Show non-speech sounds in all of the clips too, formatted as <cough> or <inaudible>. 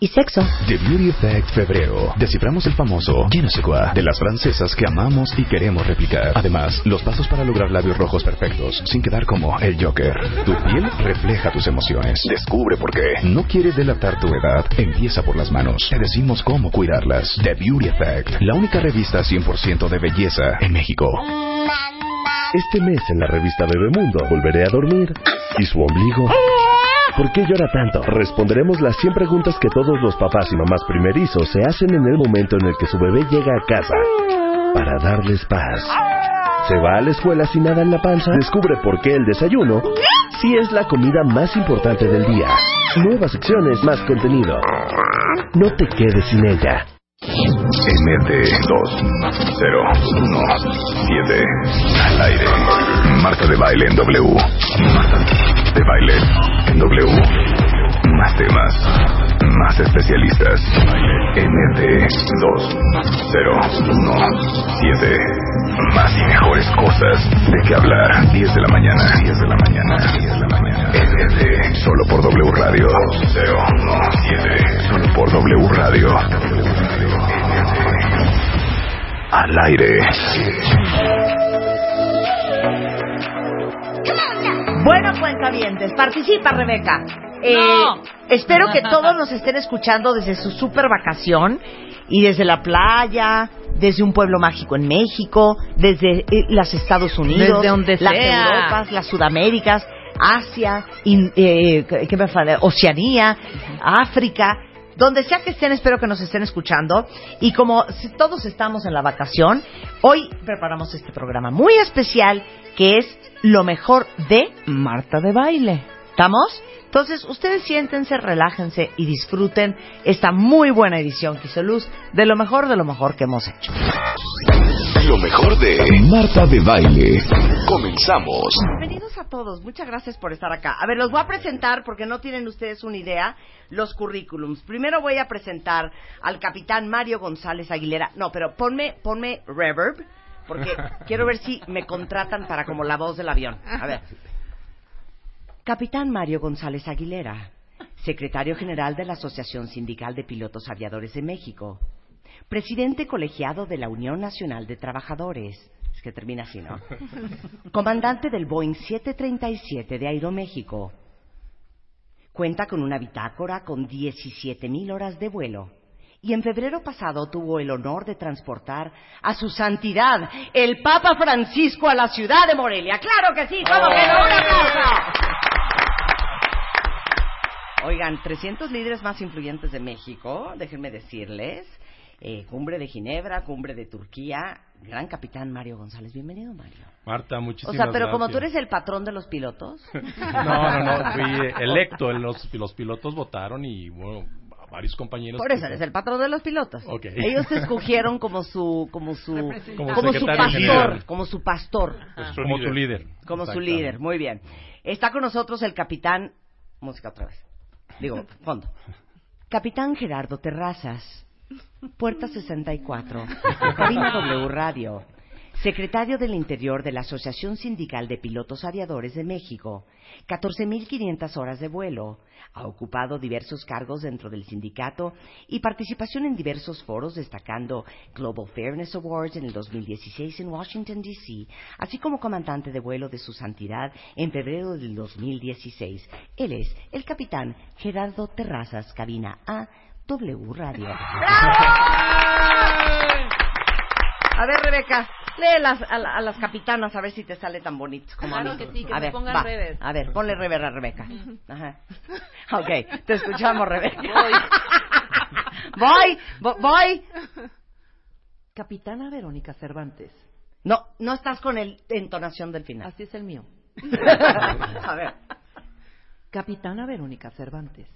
y sexo. The Beauty Effect Febrero. Desciframos el famoso Je ne sais quoi de las francesas que amamos y queremos replicar. Además, los pasos para lograr labios rojos perfectos sin quedar como el Joker. Tu piel refleja tus emociones. Descubre por qué. No quieres delatar tu edad. Empieza por las manos. Te decimos cómo cuidarlas. The Beauty Effect. La única revista 100% de belleza en México. Este mes en la revista Bebemundo volveré a dormir y su ombligo ¿Por qué llora tanto? Responderemos las 100 preguntas que todos los papás y mamás primerizos se hacen en el momento en el que su bebé llega a casa para darles paz. ¿Se va a la escuela sin nada en la panza? Descubre por qué el desayuno sí es la comida más importante del día. Nuevas secciones, más contenido. No te quedes sin ella. MD20107 al aire. Marca de baile en W. Marta de baile en W. Más temas, más especialistas. MD20107 Más y mejores cosas de qué hablar. 10 de la mañana, 10 de la mañana, 10 de la mañana. MD, solo por W Radio. 20107 Solo por W Radio. Al aire. Bueno, cuentavientes, participa Rebeca. Eh, espero que todos <laughs> nos estén escuchando desde su super vacación y desde la playa, desde un pueblo mágico en México, desde eh, los Estados Unidos, Desde donde las sea. Europas, las Sudaméricas, Asia, in- eh, ¿qué me falta? Oceanía, África. Donde sea que estén, espero que nos estén escuchando. Y como todos estamos en la vacación, hoy preparamos este programa muy especial que es lo mejor de Marta de baile. ¿Estamos? Entonces, ustedes siéntense, relájense y disfruten esta muy buena edición que hizo Luz de lo mejor de lo mejor que hemos hecho. Lo mejor de Marta de Baile. Comenzamos. Bienvenidos a todos, muchas gracias por estar acá. A ver, los voy a presentar porque no tienen ustedes una idea los currículums. Primero voy a presentar al capitán Mario González Aguilera. No, pero ponme, ponme reverb porque <laughs> quiero ver si me contratan para como la voz del avión. A ver. Capitán Mario González Aguilera, secretario general de la Asociación Sindical de Pilotos Aviadores de México, presidente colegiado de la Unión Nacional de Trabajadores. Es que termina así, ¿no? <laughs> Comandante del Boeing 737 de Aeroméxico. Cuenta con una bitácora con 17.000 horas de vuelo. Y en febrero pasado tuvo el honor de transportar a su santidad, el Papa Francisco, a la ciudad de Morelia. ¡Claro que sí! ¡Cómo que no! ¡Un aplauso! Oigan, 300 líderes más influyentes de México, déjenme decirles. Eh, cumbre de Ginebra, cumbre de Turquía. Gran capitán Mario González. Bienvenido, Mario. Marta, O muchísimas sea, pero como tú gracias. eres el patrón de los pilotos. <laughs> No, no, no, fui electo. Los, los pilotos votaron y, bueno, varios compañeros... Por eso eres el patrón de los pilotos. Ok. Ellos te <laughs> escogieron como su, como su, Como como su pastor, general. como su pastor, Como tu líder. como su líder. Muy bien. Está con nosotros el capitán, música otra vez. Digo, fondo. Capitán Gerardo Terrazas, Puerta 64, Cabina W Radio, secretario del Interior de la Asociación Sindical de Pilotos Aviadores de México, 14.500 horas de vuelo, ha ocupado diversos cargos dentro del sindicato y participación en diversos foros destacando Global Fairness Awards en el 2016 en Washington, D.C., así como comandante de vuelo de su santidad en febrero del 2016. Él es el capitán Gerardo Terrazas, cabina A, W Radio. A ver, Rebeca, lee las, a, la- a las capitanas a ver si te sale tan bonito como a mí. que sí, que a me ver, pongan va. rever. A ver, ponle rever a Rebeca. Ajá. <laughs> Ok, te escuchamos, Rebeca. <laughs> Voy, vo- voy. Capitana Verónica Cervantes. No, no estás con el entonación del final. Así es el mío. <laughs> A ver. Capitana Verónica Cervantes.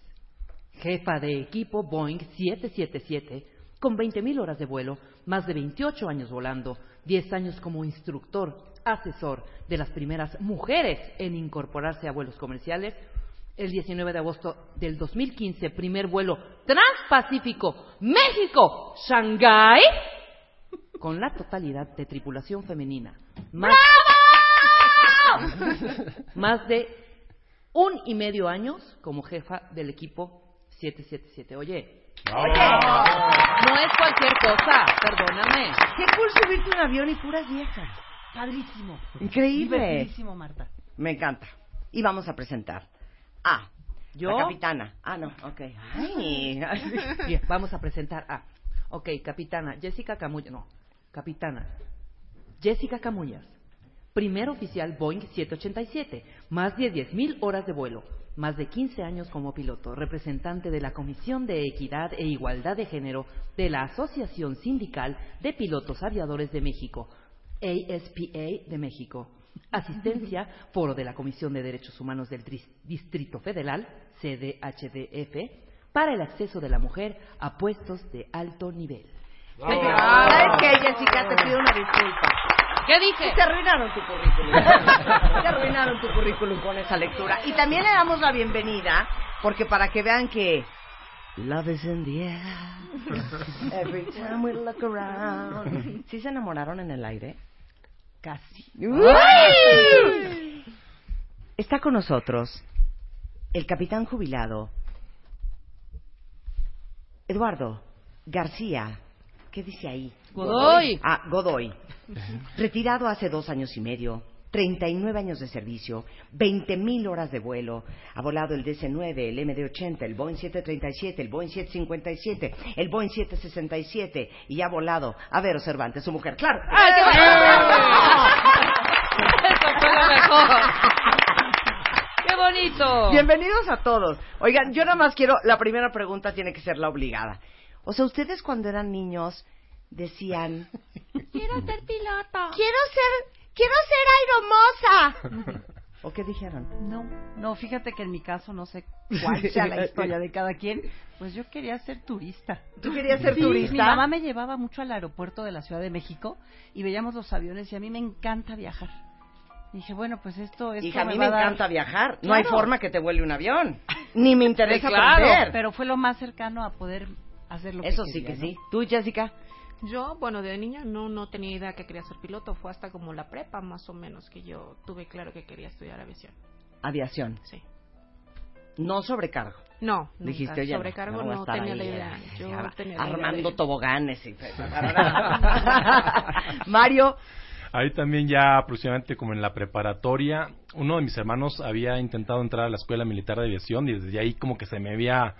Jefa de equipo Boeing 777 con 20.000 horas de vuelo, más de 28 años volando, 10 años como instructor, asesor de las primeras mujeres en incorporarse a vuelos comerciales. El 19 de agosto del 2015, primer vuelo transpacífico México, Shanghái, con la totalidad de tripulación femenina. Más, <laughs> más de un y medio años como jefa del equipo 777. Oye, no es cualquier cosa, perdóname. Qué cool subirte un avión y puras viejas. Padrísimo. Increíble. Divertidísimo, Marta. Me encanta. Y vamos a presentar a ¿Yo? la capitana. Ah, no, ok. Ay. <laughs> Bien, vamos a presentar a. Ok, capitana Jessica Camullas. No, capitana Jessica Camullas. Primer oficial Boeing 787. Más de 10.000 horas de vuelo. Más de 15 años como piloto. Representante de la Comisión de Equidad e Igualdad de Género de la Asociación Sindical de Pilotos Aviadores de México. ASPA de México. Asistencia, <laughs> Foro de la Comisión de Derechos Humanos del Distrito Federal, CDHDF, para el acceso de la mujer a puestos de alto nivel. ¿Sabes qué, Jessica? Te pido una disculpa. ¿Qué dije? Te arruinaron tu currículum. <laughs> Te arruinaron tu currículum con esa lectura. Y también le damos la bienvenida, porque para que vean que Love is in the air. Every time we look around. ¿Sí se enamoraron en el aire? Casi. Está con nosotros el capitán jubilado Eduardo García. ¿Qué dice ahí? Godoy. Ah, Godoy. Retirado hace dos años y medio, 39 años de servicio, 20.000 horas de vuelo. Ha volado el DC-9, el MD-80, el Boeing 737, el Boeing 757, el Boeing 767 y ha volado a Vero Cervantes, su mujer. ¡Claro! ¡Ay, qué bonito! Eso fue lo mejor. ¡Qué bonito! Bienvenidos a todos. Oigan, yo nada más quiero, la primera pregunta tiene que ser la obligada. O sea, ustedes cuando eran niños decían, <laughs> Quiero ser piloto. quiero ser, quiero ser aeromoza. <laughs> ¿O qué dijeron? No, no, fíjate que en mi caso no sé cuál <laughs> sea la historia de cada quien. Pues yo quería ser turista. ¿Tú querías ser Sí, turista? Mi mamá me llevaba mucho al aeropuerto de la Ciudad de México y veíamos los aviones y a mí me encanta viajar. Dije, bueno, pues esto es. Hija, a mí me encanta viajar. No hay forma que te vuele un avión. Ni me interesa Sí, claro, aprender. Pero fue lo más cercano a poder hacer lo Eso que sí quería, que ¿no? sí. ¿Tú, Jessica? Yo, bueno, de niña no, no tenía idea que quería ser piloto. Fue hasta como la prepa, más o menos, que yo tuve claro que quería estudiar aviación. Aviación. Sí. No sobrecargo. No, nunca. Dijiste, oye, Sobrecargo no, tenía la idea. Yo tenía la idea armando de- toboganes y... <laughs> <laughs> Mario, Ahí también ya aproximadamente como en la preparatoria, uno de mis hermanos había intentado entrar a la escuela militar de aviación y desde ahí como que se me había...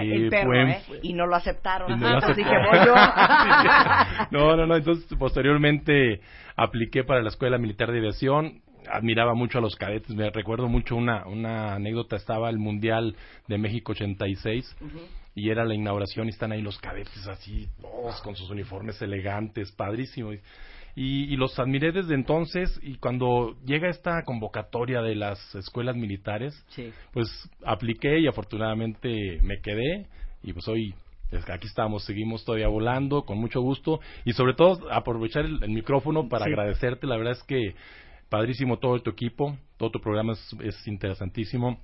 el perro, fue en- ¿eh? Y no lo aceptaron. no lo Entonces dije, voy yo. <laughs> <laughs> no, no, no. Entonces, posteriormente apliqué para la Escuela Militar de Aviación. Admiraba mucho a los cadetes. Me recuerdo mucho una, una anécdota. Estaba el Mundial de México 86 y era la inauguración y están ahí los cadetes así, todos con sus uniformes elegantes, padrísimos. Y, y los admiré desde entonces y cuando llega esta convocatoria de las escuelas militares, Sí. pues apliqué y afortunadamente me quedé y pues hoy aquí estamos, seguimos todavía volando con mucho gusto y sobre todo aprovechar el, el micrófono para Sí. agradecerte, la verdad es que padrísimo todo tu equipo, todo tu programa es, es interesantísimo.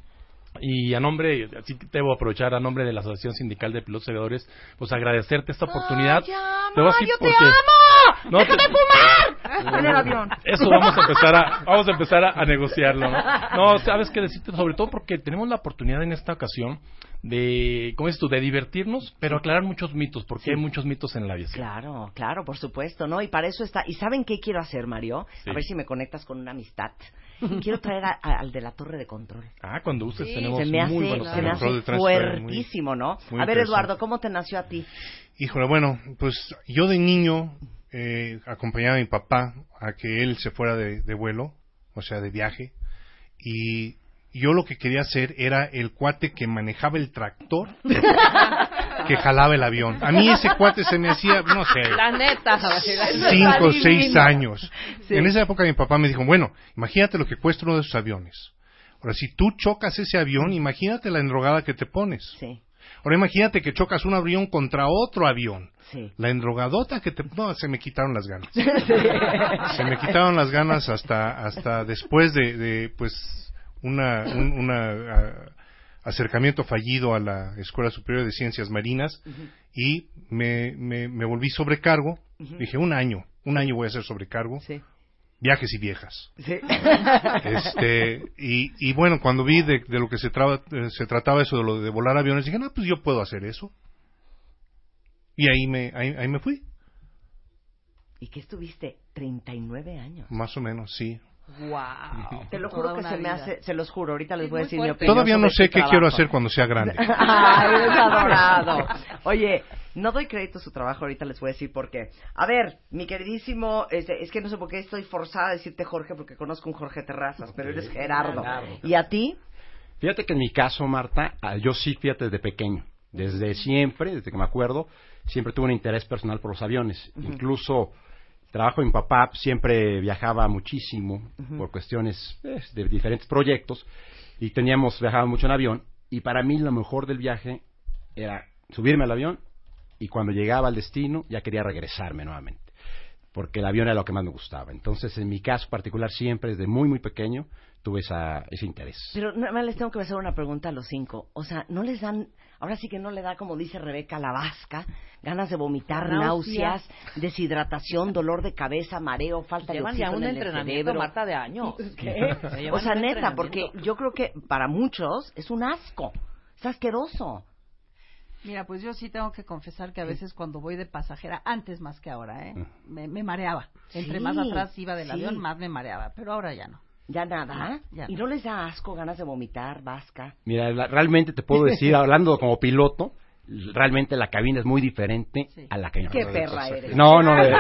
Y a nombre, así que debo aprovechar a nombre de la Asociación Sindical de Pilotos Aviadores, pues agradecerte esta oportunidad. Ay, Te voy a decir te porque- amo. <laughs> No, ¡Deja te- fumar! En el avión. Eso vamos a empezar a, vamos a empezar a, a negociarlo, ¿no? No, sabes qué decirte, sobre todo porque tenemos la oportunidad en esta ocasión de, ¿cómo dices tú? De divertirnos, pero aclarar muchos mitos, porque Sí. hay muchos mitos en la aviación. Claro, claro, por supuesto, ¿no? Y para eso está. ¿Y saben qué quiero hacer, Mario? Sí. A ver si me conectas con una amistad. <laughs> Quiero traer a- a- al de la torre de control. Ah, cuando uses Sí. tenemos Se me hace, muy buenos se me hace fuertísimo, ¿no? muy a ver. Eduardo, ¿cómo te nació a ti? Híjole, bueno, pues yo de niño eh, acompañaba a mi papá a que él se fuera de, de vuelo, o sea, de viaje, y yo lo que quería hacer era el cuate que manejaba el tractor <laughs> que jalaba el avión. A mí ese cuate se me hacía, no sé, La neta. cinco o seis años. En esa época mi papá me dijo, bueno, imagínate lo que cuesta uno de esos aviones. Ahora, si tú chocas ese avión, imagínate la endrogada que te pones. Sí. Ahora imagínate que chocas un avión contra otro avión. Sí. La endrogadota que te... No, se me quitaron las ganas. <laughs> Se me quitaron las ganas hasta, hasta después de, de, pues, una, un una, acercamiento fallido a la Escuela Superior de Ciencias Marinas y me, me, me volví sobrecargo. Dije, un año, un año voy a ser sobrecargo. Sí. Viajes y viejas. Sí. Este, y, y bueno, cuando vi de, de lo que se, traba- eh, se trataba eso de lo de volar aviones, dije, no, pues yo puedo hacer eso. Y ahí me, ahí, ahí me fui, ¿Y qué estuviste? 39 años. más o menos, sí. Wow. Te lo Toda juro que se me hace, se los juro, ahorita les Es voy a decir mi opinión. Todavía no sé su qué quiero hacer cuando sea grande. <laughs> Ay, eres adorado. Oye, no doy crédito a su trabajo, ahorita les voy a decir por qué. A ver, mi queridísimo, este, es que no sé por qué estoy forzada a decirte Jorge, porque conozco un Jorge Terrazas, pero eres Gerardo. ¿Y a ti? Fíjate que en mi caso, Marta, ah, yo sí, fíjate, desde pequeño. Desde siempre, desde que me acuerdo, siempre tuve un interés personal por los aviones. Incluso trabajo mi papá siempre viajaba muchísimo por cuestiones eh, de diferentes proyectos y teníamos, viajaba mucho en avión y para mí lo mejor del viaje era subirme al avión y cuando llegaba al destino ya quería regresarme nuevamente porque el avión era lo que más me gustaba. Entonces, en mi caso particular, siempre desde muy, muy pequeño tuve esa, ese interés. Pero nada más les tengo que hacer una pregunta a los cinco. O sea, ¿no les dan, ahora sí que no le da, como dice Rebeca, la vasca, ganas de vomitar, Náuseas. náuseas, deshidratación, dolor de cabeza, mareo, falta Llevan de ya oxígeno un en el entrenamiento, cerebro? Marta, de años. Ya O sea, neta, porque yo creo que para muchos es un asco. Es asqueroso. Mira, pues yo sí tengo que confesar que a veces cuando voy de pasajera, antes más que ahora, ¿eh? me, me mareaba. Entre Sí, más atrás iba del sí. avión, más me mareaba. Pero ahora ya no. Ya nada. Ya. ¿Y no les da asco, ganas de vomitar, vasca? Mira, la- realmente te puedo <laughs> decir, hablando como piloto, realmente la cabina es muy diferente Sí. a la cabina. Qué perra eres. No, no. de- <laughs>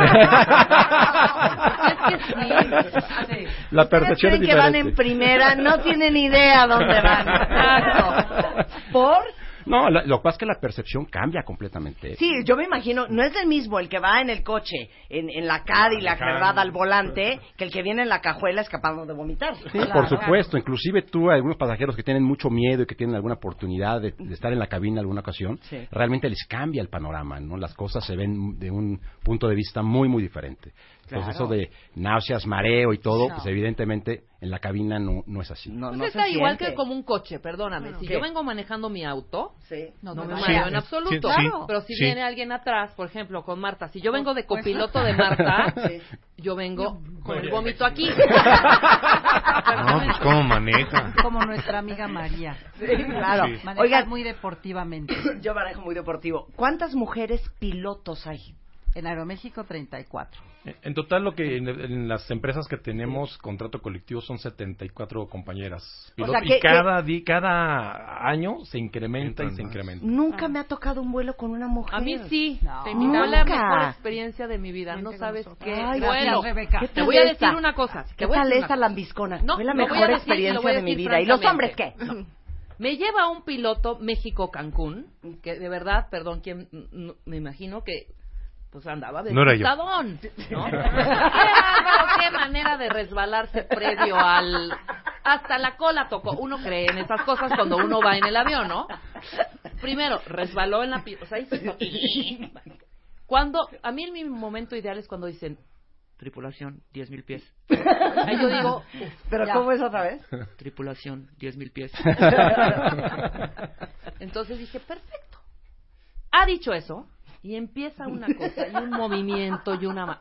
Es que sí. <laughs> la percepción es creen que van en diferente. primera, no tienen idea dónde van. Exacto. ¿Por? No, la- lo que pasa es que la percepción cambia completamente. Sí, yo me imagino, no es el mismo el que va en el coche, en, en la Cadillac, ¿verdad?, al volante, que el que viene en la cajuela escapando de vomitar. Sí, por supuesto. Inclusive tú, algunos pasajeros que tienen mucho miedo y que tienen alguna oportunidad de, de estar en la cabina alguna ocasión, Sí. realmente les cambia el panorama, ¿no? Las cosas se ven de un punto de vista muy, muy diferente. Entonces Claro. eso de náuseas, mareo y todo, No. pues evidentemente en la cabina no, no es así. No, Pues no está se igual siente. que como un coche, perdóname. si ¿Qué? yo vengo manejando mi auto, Sí. no, No me mareo en absoluto. Sí, sí, Pero si sí. viene alguien atrás, por ejemplo, con Marta, si yo vengo de Pues- copiloto de Marta, Sí. yo vengo con el vómito aquí. No, pues cómo maneja. Como nuestra amiga María. Sí, claro. Sí. Maneja Oigan, muy deportivamente. yo manejo muy deportivo. ¿Cuántas mujeres pilotos hay? En Aeroméxico 34. En total, lo que en, en las empresas que tenemos contrato colectivo son 74 compañeras. O sea, que- y cada, di- cada año se incrementa y se incrementa. Nunca me ha tocado un vuelo con una mujer. A mí sí. No. Fue la mejor experiencia de mi vida. No sabes qué Ay, bueno. Rebeca. ¿Qué Te voy a esta? decir una cosa. ¿Qué tal una- lambiscona? No, Fue la lo voy a mejor decir experiencia voy a de mi vida. ¿Y los hombres qué? francamente. Me lleva un piloto México-Cancún, que de verdad, perdón, quien, mm, me imagino que pues andaba de No era yo. putadón, <laughs> ¿no? ¡Qué manera de resbalarse previo al... Hasta la cola tocó. Uno cree en esas cosas cuando uno va en el avión, ¿no? Primero, resbaló en la... pi- O sea, hizo- Cuando... A mí en mi momento ideal es cuando dicen... Tripulación, 10 mil pies. Ahí yo digo, uf, ¿Pero Ya. cómo es otra vez? tripulación, 10 mil pies. <laughs> Entonces dije, perfecto. Ha dicho eso y empieza una cosa y un movimiento y una...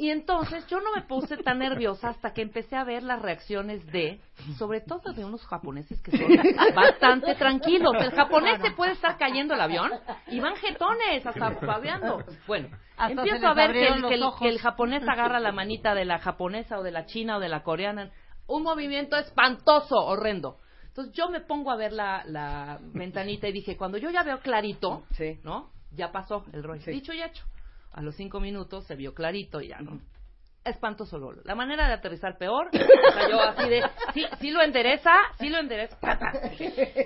Y entonces yo no me puse tan nerviosa hasta que empecé a ver las reacciones de, sobre todo de unos japoneses que son bastante tranquilos. El japonés se puede estar cayendo el avión y van jetones hasta babeando. Bueno, Hasta empiezo a ver que el, que el- que el japonés agarra la manita de la japonesa o de la china o de la coreana. Un movimiento espantoso, horrendo. Entonces yo me pongo a ver la, la ventanita y dije, cuando yo ya veo clarito, Sí. ¿no? Ya pasó el rollo. Sí. Dicho y hecho. A los cinco minutos se vio clarito y ya, ¿no? Espantoso Lolo. La manera de aterrizar peor. O sea, yo así de, sí, sí lo endereza, sí lo endereza.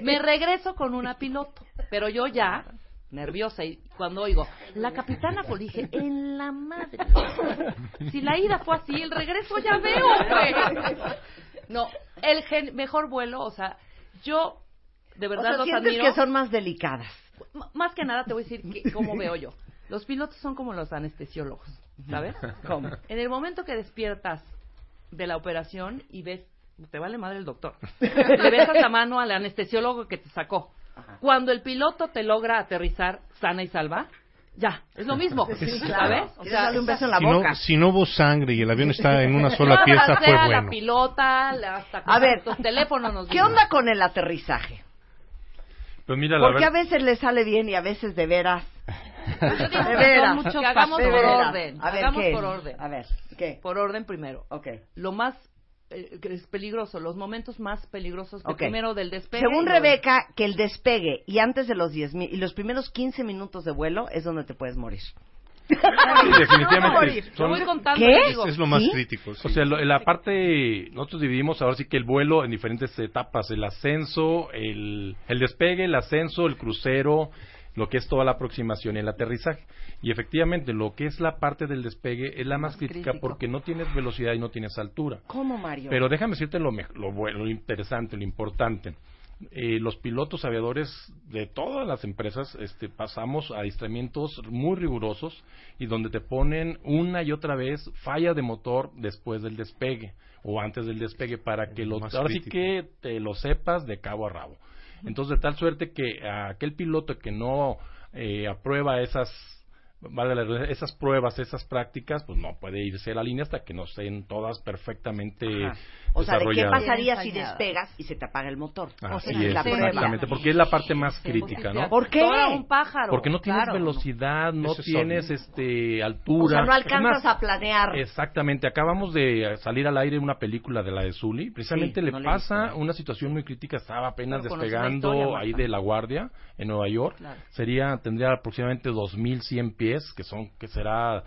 Me regreso con una piloto. Pero yo ya, nerviosa, y cuando oigo, la capitana, pues dije, en la madre. Si la ida fue así, el regreso ya veo, güey. No, el gen- mejor vuelo, o sea, yo de O verdad sea, los admiro. que son más delicadas. Más que nada te voy a decir que- cómo veo yo. <laughs> Los pilotos son como los anestesiólogos, ¿sabes? ¿Cómo? <laughs> En el momento que despiertas de la operación y ves, te vale madre el doctor, <laughs> le besas la mano al anestesiólogo que te sacó. Cuando el piloto te logra aterrizar sana y salva, ya, es lo mismo, Sí, ¿sabes? O darle un beso en la si, boca. no, si no hubo sangre y el avión está en una sola pieza, fue a la bueno. pilota, la- hasta A ver, tus teléfonos nos ¿Qué onda con el aterrizaje? Pues mira, la Porque a verdad... veces le sale bien y a veces de veras. Yo digo De veras. son muchos que hagamos De por veras. orden. A ver, hagamos ¿qué? por orden. A ver, ¿qué? Por orden primero. Ok. Lo más eh, que es peligroso, los momentos más peligrosos, que Ok. primero del despegue. Según Rebeca, que el despegue y antes de los 10 mil y los primeros 15 minutos de vuelo es donde te puedes morir. Sí, definitivamente. Son- voy contando ¿Qué? Es lo más ¿Sí? crítico. sí. O sea, lo- la parte, nosotros dividimos ahora sí que el vuelo en diferentes etapas, el ascenso, el, el despegue, el ascenso, el crucero, lo que es toda la aproximación y el aterrizaje. Y efectivamente, lo que es la parte del despegue es la más, Más crítica crítico. porque no tienes velocidad y no tienes altura. ¿Cómo, Mario? Pero déjame decirte lo, lo bueno, lo interesante, lo importante. Eh, los pilotos aviadores de todas las empresas este, pasamos a adiestramientos muy rigurosos y donde te ponen una y otra vez falla de motor después del despegue o antes del despegue para que lo, ahora sí que te lo sepas de cabo a rabo. Entonces, de tal suerte que aquel piloto que no eh, aprueba esas valga esas pruebas, esas prácticas, pues no puede irse a la línea hasta que no estén todas perfectamente Ajá. O sea, ¿de qué pasaría si despegas y se te apaga el motor? Así Esa es, la prueba. exactamente, porque es la parte más crítica, ¿no? ¿Por qué? Un pájaro. Porque no tienes Claro, velocidad, no tienes obvio. este altura. O sea, no alcanzas más, a planear. Exactamente, acabamos de salir al aire una película de la de Zully, precisamente Sí, le no pasa visto. una situación muy crítica, estaba apenas Pero despegando historia, ahí de La Guardia en Nueva York, Claro. sería tendría aproximadamente 2100 pies, que son que será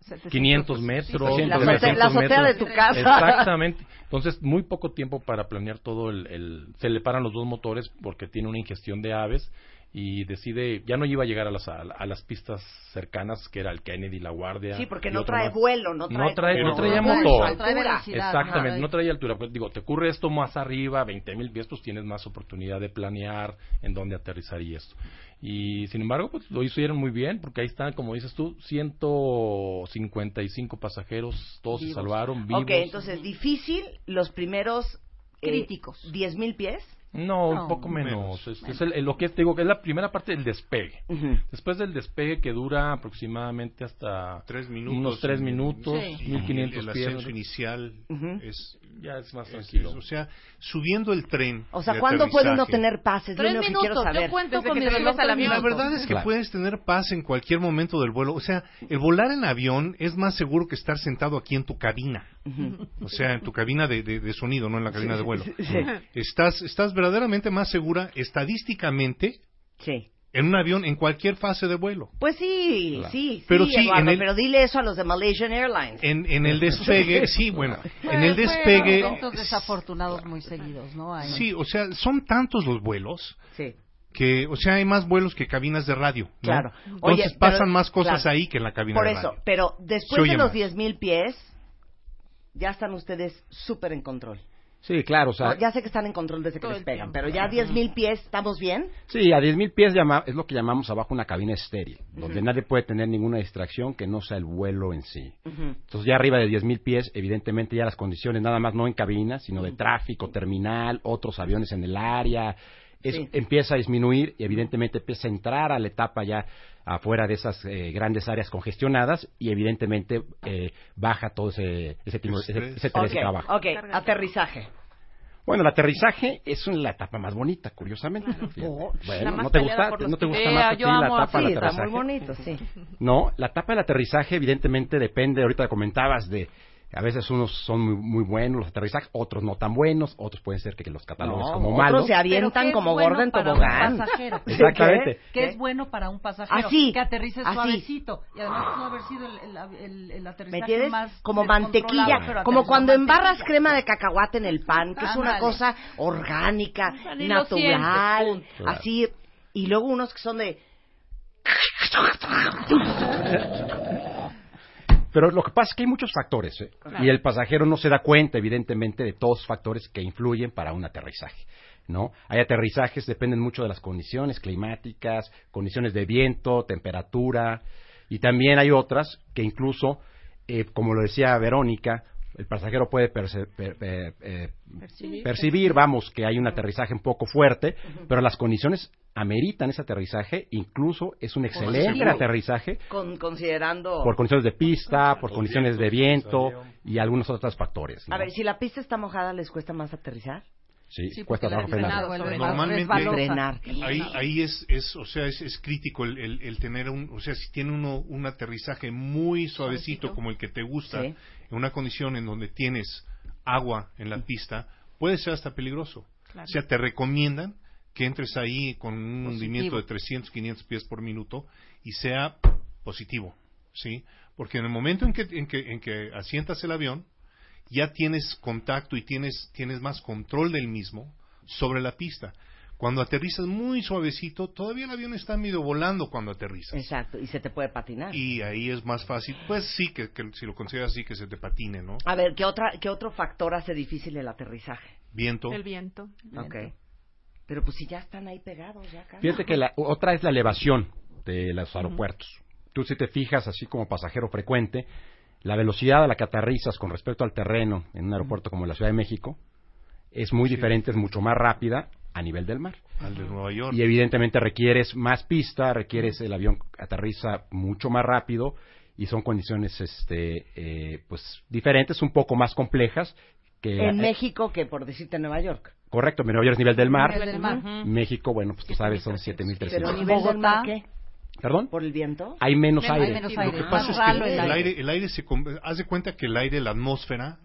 700 500 metros, La, 300 azote- la azotea de metros. tu casa. Exactamente. Entonces, muy poco tiempo para planear todo el, el- Se le paran los dos motores porque tiene una ingestión de aves y decide... Ya no iba a llegar a las, a, a las pistas cercanas, que era el Kennedy, La Guardia... Sí, porque no trae más. vuelo, no trae... No trae, no Pero- traía no, motor. Exactamente, Ajá. no traía altura. Pues digo, te ocurre esto más arriba, 20 mil pies, pues tienes más oportunidad de planear en dónde aterrizar y esto. Y sin embargo, pues lo hicieron muy bien, porque ahí están, como dices tú, 155 pasajeros, todos se salvaron vivos. Ok, entonces, difícil los primeros... eh, Críticos. 10 mil pies. No, No, un poco menos. menos, Es, es el- el- lo que es, te digo, que es la primera parte del despegue. Ujú. Después del despegue que dura aproximadamente hasta Tres minutos. unos tres minutos, Sí. y 1500 El pies. ascenso inicial Ujú. es, Ya es más tranquilo. es- o sea, subiendo el tren. O sea, ¿cuándo puede uno tener paz? Es lo Tres que minutos, quiero saber. yo cuento Desde con que mi te reloj al avión. La verdad es que Claro. puedes tener paz en cualquier momento del vuelo. O sea, el volar en avión es más seguro que estar sentado aquí en tu cabina. O sea, en tu cabina de, de- de sonido, no en la cabina de vuelo. Estás, estás verdaderamente más segura estadísticamente Sí. en un avión en cualquier fase de vuelo. Pues sí, Claro. sí, Pero sí, sí, Eduardo, en el- pero dile eso a los de Malaysian Airlines. En, en el despegue, <laughs> sí, bueno, en Bueno, el despegue, Eventos desafortunados muy seguidos, ¿no? Hay- sí, o sea, son tantos los vuelos Sí. que, o sea, hay más vuelos que cabinas de radio. ¿no? Claro. Entonces Oye, pero- pasan más cosas claro. ahí que en la cabina Por de eso, radio. pero Se después oye de los más. 10.000 pies, ya están ustedes súper en control. Sí, claro, o sea, No, ya sé que están en control desde que despegan, tiempo. pero ya 10.000 pies, ¿estamos bien? sí, a 10.000 pies llama- es lo que llamamos abajo una cabina estéril, donde nadie puede tener ninguna distracción que no sea el vuelo en sí. Entonces ya arriba de 10.000 pies, evidentemente ya las condiciones, nada más no en cabina, sino de tráfico, terminal, otros aviones en el área, es- Sí. empieza a disminuir y evidentemente empieza a entrar a la etapa ya afuera de esas eh, grandes áreas congestionadas y evidentemente eh, baja todo ese, ese, timo- ese, trabajo. ok, aterrizaje. Bueno, el aterrizaje es la etapa más bonita, curiosamente. Oh, Bueno, ¿no te gusta, los ¿no te gusta más Eh, a ti yo la amo etapa Sí, del está aterrizaje? muy bonito, sí. No, la etapa del aterrizaje evidentemente depende, ahorita comentabas de a veces unos son muy, muy buenos los aterrizajes, otros no tan buenos, otros pueden ser que los catalogues No, como otros malos. se avientan ¿qué como bueno gorda en tobogán. Exactamente. que es bueno para un pasajero Así, que aterrice así. suavecito. Y además pudo haber sido el, el, el, el ¿Me aterrizaje más Como mantequilla, pero como cuando embarras crema de cacahuate en el pan, que es una cosa orgánica, Ni natural, así, y luego unos que son de... <laughs> Pero lo que pasa es que hay muchos factores ¿eh? y el pasajero no se da cuenta evidentemente de todos los factores que influyen para un aterrizaje. ¿no? Hay aterrizajes, dependen mucho de las condiciones climáticas, condiciones de viento, temperatura, y también hay otras que incluso, eh, como lo decía Verónica, el pasajero puede perce- per- per- eh, Percibir. percibir, vamos, que hay un aterrizaje un poco fuerte, pero las condiciones ameritan ese aterrizaje, incluso es un excelente aterrizaje Con, considerando... por condiciones de pista, por condiciones de viento y algunos otros factores. ¿no? A ver, si la pista está mojada, ¿les cuesta más aterrizar? Sí, Sí, cuesta trabajo frenar. Normalmente-. Frenar. Ahí, ahí es, es, o sea, es, es crítico el, el- el tener un, o sea, si tiene uno un aterrizaje muy suavecito, Suavecito. como el que te gusta, Sí. en una condición en donde tienes agua en la pista, puede ser hasta peligroso. Claro. O sea, te recomiendan que entres ahí con un Positivo. hundimiento de 300, 500 pies por minuto y sea positivo, ¿sí? Porque en el momento en que, en que, en que asientas el avión, ya tienes contacto y tienes, tienes más control del mismo sobre la pista. Cuando aterrizas muy suavecito, todavía el avión está medio volando cuando aterrizas. Exacto, y se te puede patinar. Y ahí es más fácil, pues sí, que, que si lo consideras así, que se te patine, ¿no? A ver, ¿qué, otra, ¿qué otro factor hace difícil el aterrizaje? Viento. El viento. Ok. Pero pues si ya están ahí pegados, ya casi. Fíjate que la otra es la elevación de los aeropuertos. Tú si te fijas, así como pasajero frecuente, la velocidad a la que aterrizas con respecto al terreno en un aeropuerto como la Ciudad de México es muy diferente, es mucho más rápida a nivel del mar. Al de Nueva York. Y evidentemente requieres más pista, requieres el avión aterriza mucho más rápido y son condiciones este eh, pues diferentes, un poco más complejas que En eh, México, que por decirte Nueva York. correcto, Nueva York es nivel del mar, Nivel del mar. México, bueno, pues tú sabes, son 7,300. Pero a 7300. nivel del Bogotá. mar, ¿qué? ¿Perdón? ¿Por el viento? Hay menos Hay aire. menos Lo aire. Lo que pasa es ralo que el el aire. el aire se... Haz de cuenta que el aire, la atmósfera,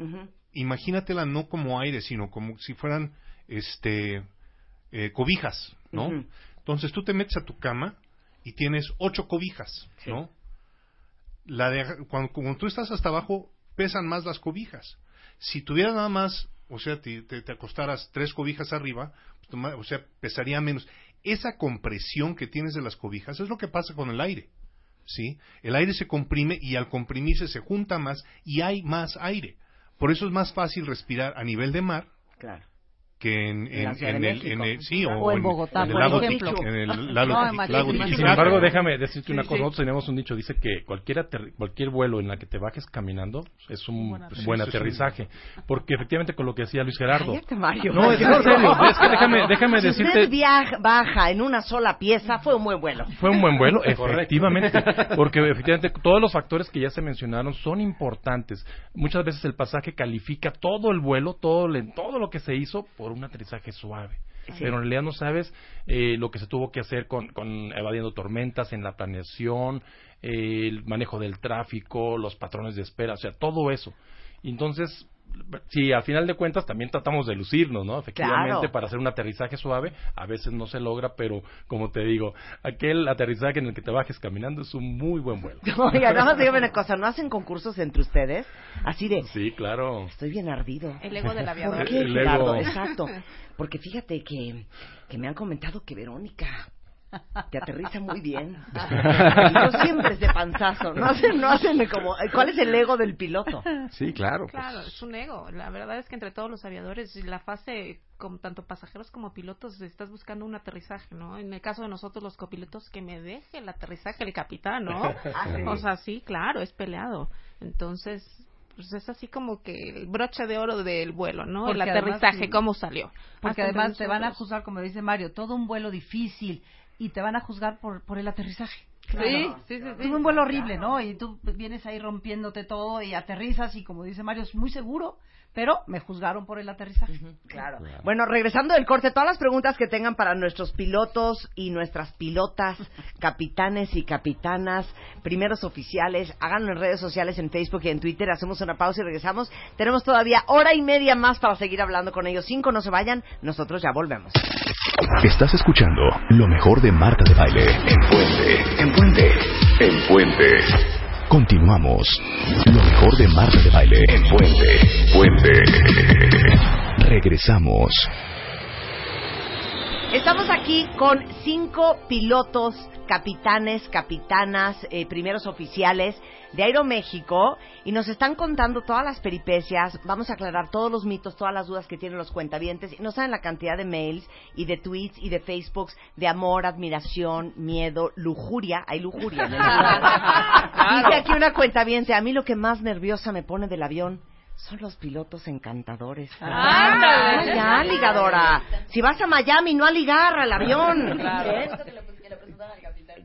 imagínatela no como aire, sino como si fueran este eh, cobijas, ¿no? Entonces tú te metes a tu cama y tienes ocho cobijas, ¿no? La de, cuando, cuando tú estás hasta abajo, pesan más las cobijas. Si tuvieras nada más, o sea, te, te- te acostaras tres cobijas arriba, pues, toma- o sea, pesaría menos. Esa compresión que tienes de las cobijas es lo que pasa con el aire. ¿sí? El aire se comprime y al comprimirse se junta más y hay más aire. Por eso es más fácil respirar a nivel de mar Claro. Que en, En el, en el- sí, o, O en Bogotá, en el por lago en el lago, No, lago. Sin embargo, déjame decirte una cosa. Nosotros tenemos un dicho, dice que cualquier, cualquier vuelo en la que te bajes caminando es un Buen buen aterrizaje. Porque efectivamente con lo que decía Luis Gerardo. Cállate, Mario. No, es en serio. Es que déjame, déjame si decirte... usted viaja, baja en una sola pieza, fue un buen vuelo. Fue un buen vuelo, <laughs> efectivamente, porque efectivamente todos los factores que ya se mencionaron son importantes. Muchas veces el pasaje califica todo el vuelo, todo, todo lo que se hizo por un aterrizaje suave. Pero en realidad no sabes eh, lo que se tuvo que hacer con, con evadiendo tormentas en la planeación, eh, el manejo del tráfico, los patrones de espera, o sea, todo eso. Entonces, sí, al final de cuentas también tratamos de lucirnos, ¿no? Efectivamente, Claro. para hacer un aterrizaje suave, a veces no se logra, pero como te digo, aquel aterrizaje en el que te bajes caminando es un muy buen vuelo. <laughs> Oiga, nada más dígame una cosa, ¿no hacen concursos entre ustedes? Así de, Sí, claro. estoy bien ardido. El ego del ¿Por aviador. qué, El ego. Exacto. <laughs> Porque fíjate que, que me han comentado que Verónica te aterriza muy bien. <laughs> Y yo siempre es de panzazo. No hacen, no hacen como... ¿Cuál es el ego del piloto? Sí, claro. pues, Claro, es un ego. La verdad es que entre todos los aviadores, la fase, con tanto pasajeros como pilotos, estás buscando un aterrizaje, ¿no? En el caso de nosotros, los copilotos, que me deje el aterrizaje el capitán, ¿no? <laughs> Ah, sí. O sea, sí, claro, es peleado. Entonces, pues es así como que el broche de oro del vuelo, ¿no? Porque el además, aterrizaje, sí. cómo salió. Porque Hasta además te van a juzgar, como dice Mario, todo un vuelo difícil y te van a juzgar por, por el aterrizaje. Sí, sí, sí. sí. Tuve un vuelo horrible, ¿no? Y tú vienes ahí rompiéndote todo y aterrizas y como dice Mario, es muy seguro, pero me juzgaron por el aterrizaje. Claro. Bueno, regresando del corte, todas las preguntas que tengan para nuestros pilotos y nuestras pilotas, <laughs> capitanes y capitanas, primeros oficiales, háganlo en redes sociales, en Facebook y en Twitter. Hacemos una pausa y regresamos. Tenemos todavía hora y media más para seguir hablando con ellos. Cinco, no se vayan. Nosotros ya volvemos. Estás escuchando lo mejor de Marta de Baile. En Puente, en Puente, en Puente. Continuamos. Lo mejor de Marta de Baile. En Puente, Puente. Regresamos. Estamos aquí con cinco pilotos, capitanes, capitanas, eh, primeros oficiales de Aeroméxico y nos están contando todas las peripecias. Vamos a aclarar todos los mitos, todas las dudas que tienen los cuentavientes. Y no saben la cantidad de mails y de tweets y de Facebooks de amor, admiración, miedo, lujuria. Hay lujuria. en el. <laughs> Dice aquí una cuentaviente, a mí lo que más nerviosa me pone del avión son los pilotos encantadores. Ya, ligadora. Si vas a Miami, no a ligar al avión.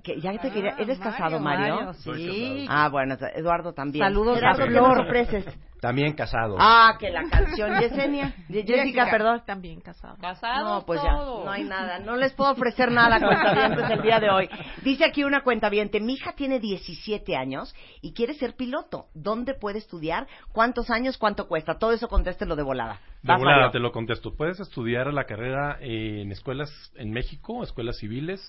Que ya te quería. ¿Eres casado, Mario? sí. Ah, bueno, Eduardo también. Saludos a Gerardo, ¿qué Flor. También casado. Ah, que la canción. Yesenia. <laughs> Ye- Jessica, perdón. También casado. No, pues ya, no hay nada. No les puedo ofrecer nada a <laughs> cuentavientes el día de hoy. Dice aquí una cuentaviente, mi hija tiene 17 años y quiere ser piloto. ¿Dónde puede estudiar? ¿Cuántos años? ¿Cuánto cuesta? Todo eso contéstelo de volada. De Vas, volada Mario. te lo contesto. Puedes estudiar la carrera eh, en escuelas en México, escuelas civiles,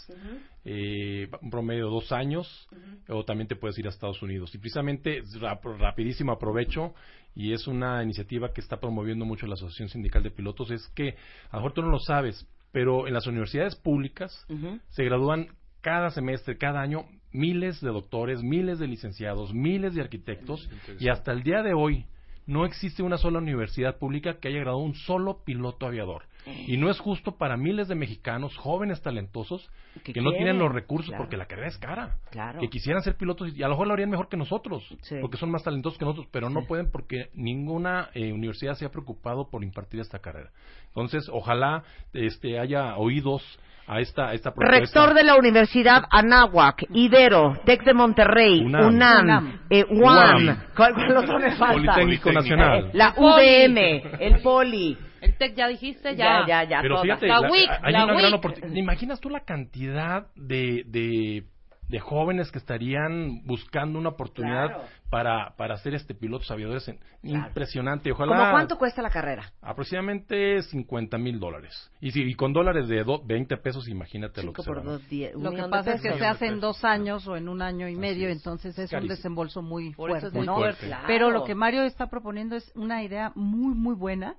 eh, un promedio de dos años, o también te puedes ir a Estados Unidos. Y precisamente, rap- rapidísimo aprovecho, y es una iniciativa que está promoviendo mucho la Asociación Sindical de Pilotos, es que, a lo mejor tú no lo sabes, pero en las universidades públicas se gradúan cada semestre, cada año, miles de doctores, miles de licenciados, miles de arquitectos, y hasta el día de hoy no existe una sola universidad pública que haya graduado un solo piloto aviador. Y no es justo para miles de mexicanos, jóvenes talentosos, Que que, no quieren, tienen los recursos claro. porque la carrera es cara. Claro. Que quisieran ser pilotos y a lo mejor lo harían mejor que nosotros, Sí. porque son más talentosos que nosotros, pero no pueden porque ninguna eh, universidad se ha preocupado por impartir esta carrera. Entonces, ojalá este haya oídos a esta, a esta propuesta. Rector de la Universidad Anáhuac, Ibero, TEC de Monterrey, UNAM. UNAM, UNAM. eh, UAM, UAM. ¿cuál, cuál otro me falta? Politécnico Nacional. La. UVM, el Poli. El TEC ya dijiste, Ya, ya. ya, ya, Pero todas. fíjate, La la- WIC, hay la una gran oportunidad. ¿Te imaginas tú la cantidad de, de, de jóvenes que estarían buscando una oportunidad Claro. para, para ser este pilotos aviadores? En- Impresionante. Ojalá. ¿Cómo cuánto cuesta la carrera? Aproximadamente 50 mil dólares. Y, si, y con dólares de do- 20 pesos, imagínate lo que se por dos, diez, Lo que pasa es que se hace en dos años o en un año y medio, es. entonces es un desembolso muy Por eso fuerte, es muy ¿no? fuerte. Claro. Pero lo que Mario está proponiendo es una idea muy, muy buena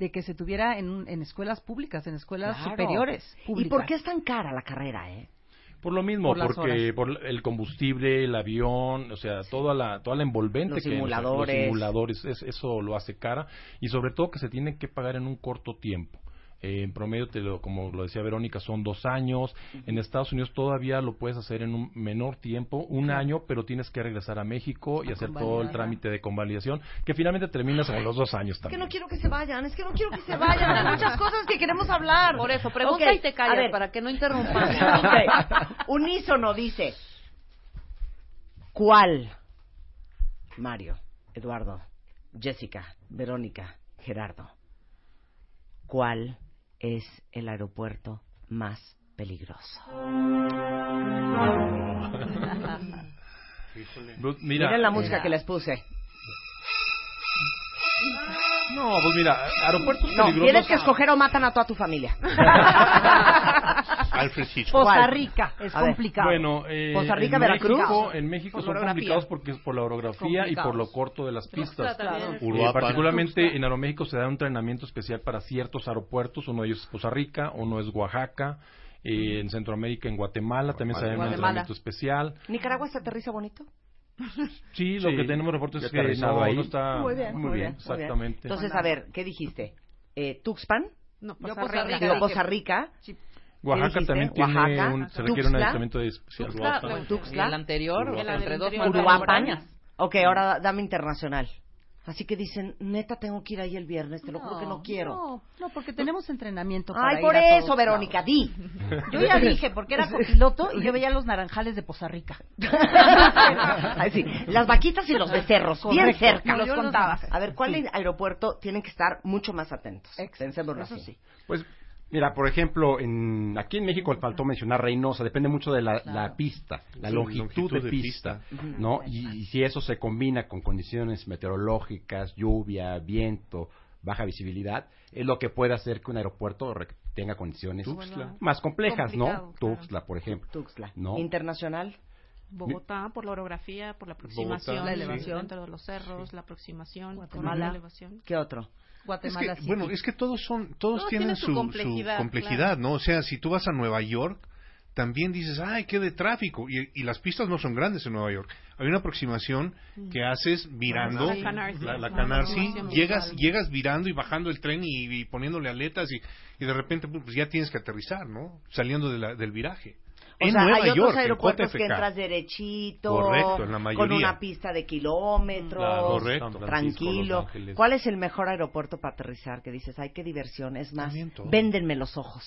de que se tuviera en, en escuelas públicas, en escuelas Claro. superiores ¿Y por qué es tan cara la carrera, eh? Por lo mismo, Por porque horas. por el combustible, el avión, o sea, toda la toda la envolvente Los que simuladores. los simuladores, es- eso lo hace cara y sobre todo que se tiene que pagar en un corto tiempo. Eh, en promedio, te lo- como lo decía Verónica, son dos años. En Estados Unidos todavía lo puedes hacer en un menor tiempo, un año, pero tienes que regresar a México y hacer todo el trámite de convalidación, que finalmente terminas en los dos años Es que también. no quiero que se vayan, es que no quiero que se vayan. Hay muchas cosas que queremos hablar. Por eso, pregunta Ok, y te a callas ver. para que no interrumpan. <laughs> Ok. Unísono dice. ¿Cuál? Mario, Eduardo, Jessica, Verónica, Gerardo. ¿Cuál es el aeropuerto más peligroso? <laughs> Mira, Miren la música que les puse. no, pues mira, aeropuertos No, peligrosos. tienes que escoger o matan a toda tu familia. <laughs> Alfred Hitchcock. Costa. Rica es A ver. complicado. Bueno, eh, Costa Rica, en Veracruz. México, en México son orografía. complicados porque es por la orografía y por lo corto de las pistas. Eh, Uruapan. particularmente en Aeroméxico se da un entrenamiento especial para ciertos aeropuertos. Uno de ellos es Costa Rica, uno es Oaxaca. eh, en Centroamérica, en Guatemala, también se da un entrenamiento especial. ¿Nicaragua se aterriza bonito? Sí, lo Sí, que tenemos reportes es que ahí. no está Muy bien, muy bien, exactamente. Entonces, a ver, ¿qué dijiste? Eh, ¿Tuxpan? No, Costa Costa Rica. Rica. Oaxaca también tiene Oaxaca, un, se requiere un adiestramiento de Tuxtla. el anterior, entre dos. Uruapan. Ok, ahora dame internacional. Así que dicen, neta, tengo que ir ahí el viernes, te lo juro que no quiero. No, no, porque tenemos entrenamiento para Ay, ir por a eso, todos Verónica, di. Yo ya <laughs> dije, porque era copiloto y yo veía los naranjales de Poza Rica. <laughs> Ay, sí, las vaquitas y los becerros, bien cerca. los contabas. A ver, ¿cuál Sí. aeropuerto tienen que estar mucho más atentos? Pensémoslo Eso así. sí. Pues, mira, por ejemplo, en, aquí en México faltó mencionar Reynosa, depende mucho de la, la pista, la Sí, longitud, longitud de, de pista, pista. ¿no? Y, y si eso se combina con condiciones meteorológicas, lluvia, viento, baja visibilidad, es lo que puede hacer que un aeropuerto tenga condiciones Tuxtla. más complejas, ¿no? Claro. Tuxtla, por ejemplo. Tuxtla. No. Internacional. Bogotá por la orografía, por la aproximación, Bogotá, La elevación. dentro de los cerros, la aproximación, por Guatemala. la elevación. ¿Qué otro? Es Guatemala que, City. bueno, es que todos son, todos, Todos tienen tienen su, su su complejidad, claro. ¿no? O sea, si tú vas a Nueva York, también dices, ay, qué de tráfico. Y, y las pistas no son grandes en Nueva York. Hay una aproximación que haces virando La Canarsie. la, Canarsie, llegas, llegas virando y bajando el tren y, y poniéndole aletas y, y de repente pues ya tienes que aterrizar, ¿no? Saliendo de la- del viraje. O en sea, Nueva hay otros York, en aeropuertos que entras derechito, Correcto, en la con mayoría. una pista de kilómetros, Claro, correcto. Tranquilo. ¿Cuál es el mejor aeropuerto para aterrizar? Que dices, ay, qué diversión. Es más, véndenme los ojos.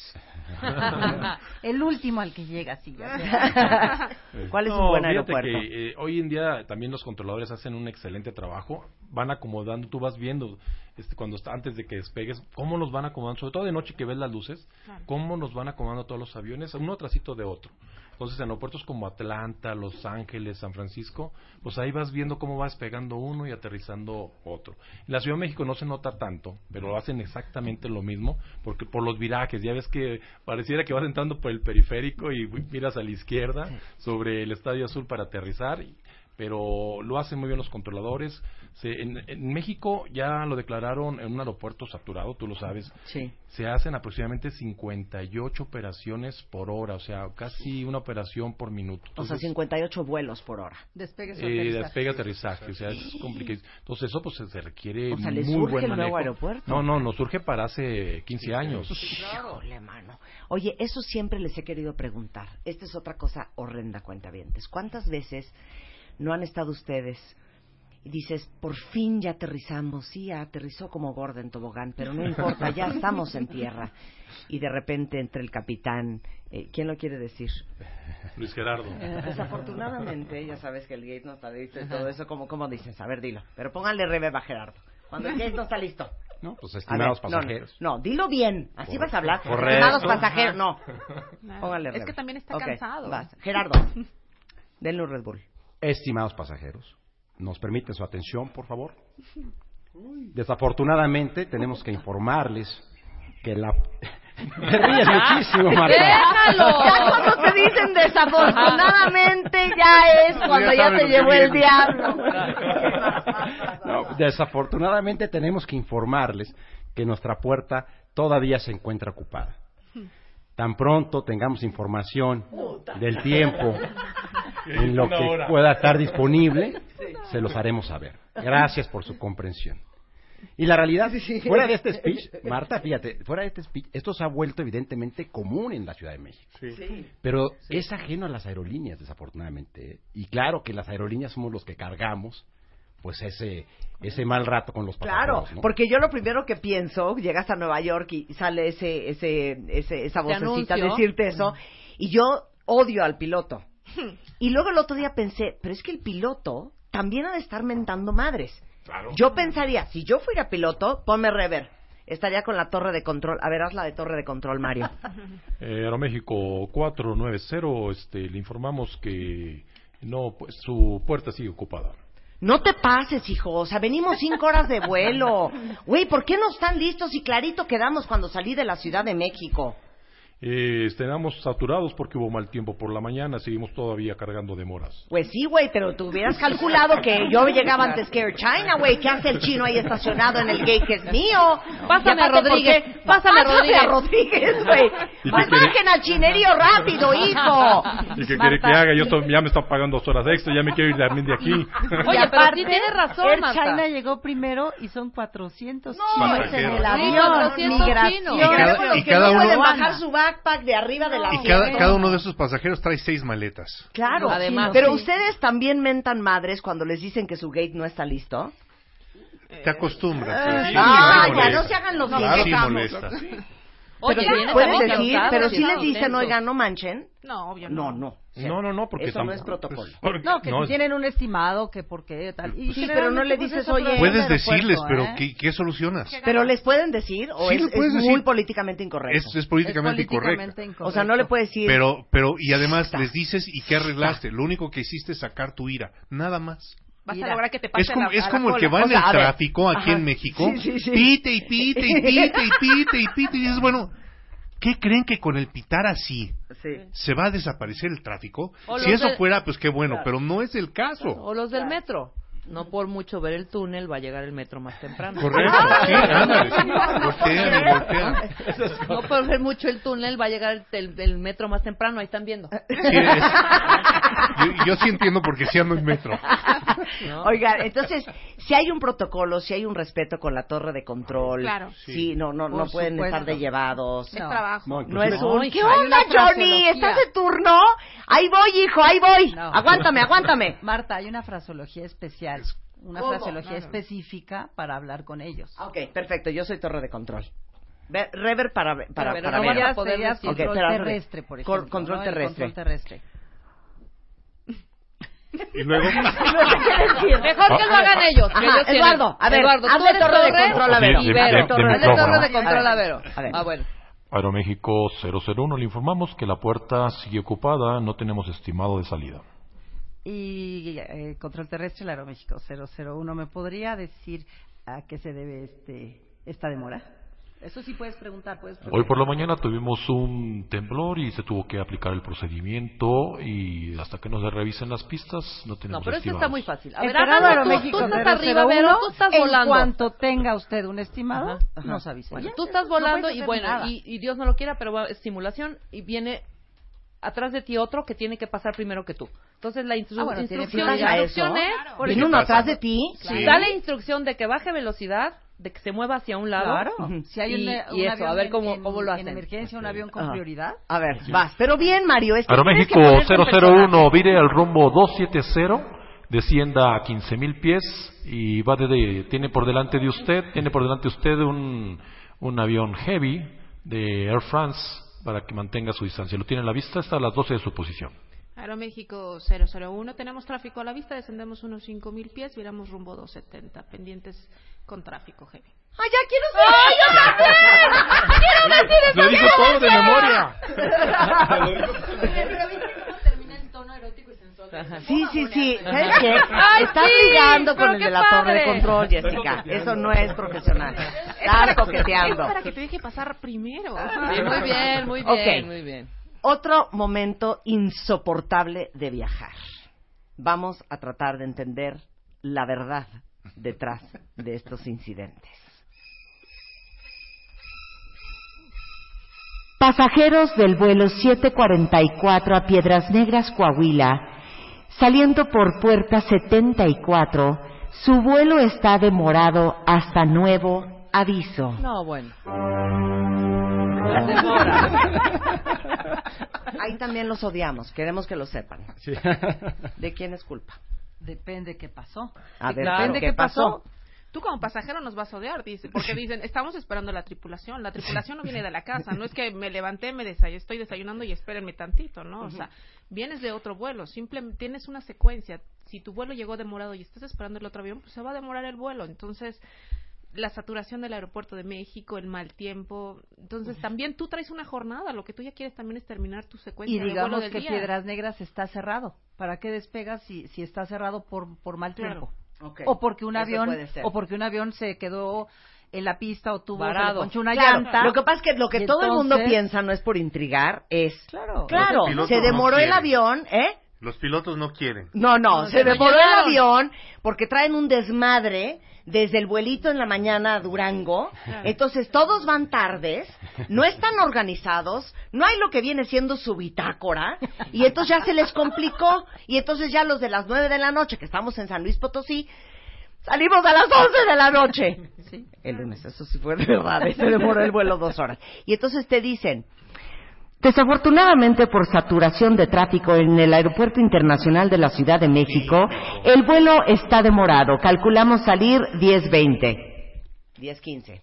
<laughs> el último al que llega, sí. ya. <laughs> ¿Cuál es No, un buen aeropuerto? que eh, hoy en día también los controladores hacen un excelente trabajo, van acomodando, tú vas viendo este, cuando está, antes de que despegues, cómo nos van acomodando, sobre todo de noche que ves las luces, Claro. cómo nos van acomodando todos los aviones, uno trasito de otro. Entonces, en aeropuertos como Atlanta, Los Ángeles, San Francisco, pues ahí vas viendo cómo va despegando uno y aterrizando otro. En la Ciudad de México no se nota tanto, pero hacen exactamente lo mismo, porque por los virajes, ya ves que pareciera que vas entrando por el periférico y miras a la izquierda sobre el Estadio Azul para aterrizar, y- pero lo hacen muy bien los controladores. Se- en, en México ya lo declararon en un aeropuerto saturado, tú lo sabes, Sí. se hacen aproximadamente 58 operaciones por hora, o sea, casi una operación por minuto. O sea, Entonces, 58 vuelos por hora. Despegue eh, aterrizaje. despegue aterrizaje, o sea, es complicado. Entonces eso pues se- requiere O sea, ¿les muy surge buen el nuevo manejo. aeropuerto? No, no, nos surge para hace 15 años. Híjole, mano. Oye, eso siempre les he querido preguntar. Esta es otra cosa horrenda, cuentavientes. ¿Cuántas veces no han estado ustedes y dices, por fin ya aterrizamos? Sí, ya aterrizó como gorda en tobogán, pero no importa, ya estamos en tierra. Y de repente entre el capitán, eh, ¿quién lo quiere decir? Luis Gerardo. Desafortunadamente, ya sabes que el gate no está listo y todo eso, como ¿cómo dices? A ver, dilo. Pero pónganle reverb a Gerardo. Cuando el gate no está listo. No, pues A estimados ver, no, pasajeros. No, dilo bien. Así vas a hablar. Correcto. Estimados pasajeros, no. Póngale es reverb. que también está Ok, cansado. vas. Gerardo, denle un Red Bull. Estimados pasajeros, ¿nos permiten su atención, por favor? Desafortunadamente, tenemos que informarles que la... <laughs> Te ríes muchísimo, Marta. Ya cuando te dicen desafortunadamente, ya es cuando ya te llevó el diablo. No, desafortunadamente tenemos que informarles que nuestra puerta todavía se encuentra ocupada. Tan pronto tengamos información del tiempo <laughs> en lo que hora. pueda estar disponible, se los haremos saber. Gracias por su comprensión. Y la realidad, fuera de este speech, Marta, fíjate, fuera de este speech, esto se ha vuelto evidentemente común en la Ciudad de México. Pero es ajeno a las aerolíneas, desafortunadamente. ¿eh? Y claro que las aerolíneas somos los que cargamos pues ese ese mal rato con los Claro, pasajeros, ¿no? porque yo lo primero que pienso, llegas a Nueva York y sale ese, ese, ese esa vocecita decirte eso, y yo odio al piloto. <laughs> Y luego el otro día pensé, pero es que el piloto también ha de estar mentando madres. Yo pensaría, si yo fuera piloto, ponme rever. Estaría con la torre de control. A ver, haz la de torre de control, Mario. <laughs> Eh, Aeroméxico 490, este, le informamos que no, pues, su puerta sigue ocupada. No te pases, hijo. O sea, venimos cinco horas de vuelo. <laughs> Güey, ¿por qué no están listos y clarito quedamos cuando salí de la Ciudad de México? Eh, estamos saturados porque hubo mal tiempo por la mañana, seguimos todavía cargando demoras. Pues sí, güey, pero tú hubieras calculado que yo llegaba antes que Air China, güey. ¿Qué hace el chino ahí estacionado en el gate que es mío? Pásame aparte, a Rodríguez, pásame a Rodríguez. a Rodríguez, güey. Bajen al chinerío rápido, hijo. ¿Y qué quiere que haga? Yo ya me están pagando dos horas extra, ya me quiero ir también de aquí. <laughs> Oye, Y pero sí tienes razón, Air Marta. China llegó primero y son 400 No, chinos en el Sí, avión. 400 migración. chinos. Y cada- y que cada no uno- pueden bajar su backpack de arriba de la Y cada, cada uno de esos pasajeros trae seis maletas. Claro, Además, pero sí. ustedes también mentan madres cuando les dicen que su gate no está listo. Te acostumbras. pero sí, ah, sí ya molesta. no se hagan los Claro, sí molesta. Oye, Pero vienes pueden decir, pero sí, si les dicen, oigan, no manchen. No, obvio No, no. no. No, no, no, porque Eso no es protocolo. pues, porque- No, que no, si tienen un estimado, que por qué, tal. Y Sí, pero no le pues, dices, oye, Puedes decirles, aeropuerto, pero ¿eh? ¿qué, qué solucionas? Pero les pueden decir o Sí, es, es muy decir. políticamente incorrecto. Es, es políticamente Es incorrecto. políticamente incorrecto. o sea, no le puedes decir. Pero, pero, y además les dices, ¿y qué arreglaste? Lo único que hiciste es sacar tu ira. Nada más. Vas Mira, a lograr que te pase Es como, la, es la como el que va O en sea, el tráfico aquí Ajá. en México. Sí, sí, sí. Pite y pite y pite y pite y pite. Y dices, bueno, ¿qué creen que con el pitar así Sí. se va a desaparecer el tráfico? O Si eso fuera, pues qué bueno, Claro. pero no es el caso. O los del metro. No por mucho ver el túnel va a llegar el metro más temprano. Correcto, sí, ándale, sí. Voltean voltean. No por ver mucho el túnel va a llegar el, el- metro más temprano, ahí están viendo. Sí, es- yo, yo sí entiendo porque sí ando en metro. ¿no? Oigan, entonces, si hay un protocolo, si hay un respeto con la torre de control, Claro. sí, no, no, no Por pueden supuesto. estar de llevados. Es No. trabajo. No, No es un, ¿qué onda, Johnny? ¿Estás de turno? Ahí voy, hijo, ahí voy. No. Aguántame, aguántame. Marta, hay una fraseología especial, una ¿Cómo? fraseología específica para hablar con ellos. Ok, perfecto, yo soy torre de control. Ve- Rever para, para, Pero para no ver. a poder sería decir- Ok, control terrestre, por Cor- ejemplo. control ¿no? El terrestre. Control terrestre. Y luego, <laughs> Mejor que lo hagan ellos. que Ajá, ellos tienen- Eduardo, a ver, Eduardo, haz tú de eres torre de control a Vero. Y Vero. de- de Haz de micrófono. torre de control a Vero. a ver. Ah, bueno. Aeroméxico 001, le informamos que la puerta sigue ocupada, no tenemos estimado de salida. Y eh, control terrestre, el Aeroméxico 001. ¿Me podría decir a qué se debe este esta demora? Eso sí puedes preguntar, puedes preguntar. Hoy por la mañana tuvimos un temblor y se tuvo que aplicar el procedimiento y hasta que no se revisen las pistas no No, tenemos pero esto está muy fácil. A ver, Esperado háganlo tú. Aeroméxico Tú estás 001, arriba, Vero, tú estás en volando. cuanto tenga usted un estimado, Ajá. nos avisa. Bueno, tú estás no volando puedes y bueno, y, y Dios no lo quiera, pero va estimulación y viene atrás de ti otro que tiene que pasar primero que tú. Entonces la instru- Ah, bueno, tiene instrucción, la instrucción es, por ¿Viene ejemplo, uno atrás de ti? Sí. da la instrucción de que baje velocidad, de que se mueva hacia un lado. Claro. Si hay Y- un, y un eso, avión a ver en- cómo- en, cómo lo en hacen. emergencia, un avión con Ajá. prioridad. A ver, vas. Pero bien, Mario. Es que Aeroméxico tienes que ponerte en 001, personaje. vire al rumbo 270, descienda a 15.000 pies y va de, de- tiene por delante de usted, tiene por delante de usted un, un avión heavy de Air France para que mantenga su distancia. Lo tiene a la vista, está a las 12 de su posición. Aeroméxico 001, tenemos tráfico a la vista, descendemos unos 5.000 pies, viramos rumbo 270, pendientes con tráfico heavy. ¡Ay, ya quiero ser! ¡Ay, yo también! <laughs> ¡Quiero decir eso! Lo dijo todo de memoria. <laughs> Sí, sí, sí. ¿Sabes qué? Ay, Estás sí, ligando con el de la torre de control, Jessica. Eso no es profesional. Estás Es coqueteando. para que te deje pasar primero. Sí, muy bien, muy bien, muy bien. Otro momento insoportable de viajar. Vamos a tratar de entender la verdad detrás de estos incidentes. Pasajeros del vuelo 744 a Piedras Negras, Coahuila, saliendo por puerta 74, su vuelo está demorado hasta nuevo aviso. No, bueno. Ahí también los odiamos, queremos que lo sepan. Sí. ¿De quién es culpa? Depende qué pasó. A ver, Claro. ¿qué, ¿Qué pasó? Tú como pasajero nos vas a odiar, dice, porque <laughs> dicen, estamos esperando la tripulación. La tripulación no viene de la casa, no es que me levanté, me desay estoy desayunando y espérenme tantito, ¿no? O sea, vienes de otro vuelo, simplemente tienes una secuencia. Si tu vuelo llegó demorado y estás esperando el otro avión, pues se va a demorar el vuelo. Entonces, la saturación del aeropuerto de México, el mal tiempo. Entonces, también tú traes una jornada. Lo que tú ya quieres también es terminar tu secuencia Y de vuelo digamos del que día. Piedras Negras está cerrado. ¿Para qué despegas si, si está cerrado por, por mal Claro. tiempo? Ok. O porque un avión o porque un avión se quedó en la pista o tuvo ponchó una Claro, llanta. Lo que pasa es que lo que Y todo el mundo piensa no es por intrigar, es Claro. claro, se no demoró el avión, ¿eh? Los pilotos no quieren. No, no, No, se se el avión porque traen un desmadre desde el vuelito en la mañana a Durango. Entonces todos van tardes, no están organizados, no hay lo que viene siendo su bitácora y entonces ya se les complicó y entonces ya los de las nueve de la noche que estamos en San Luis Potosí salimos a las once de la noche. Sí. El lunes, eso sí fue de verdad, se demoró el vuelo dos horas. Y entonces te dicen, desafortunadamente por saturación de tráfico en el Aeropuerto Internacional de la Ciudad de México, el vuelo está demorado. Calculamos salir 10.20. 10.15.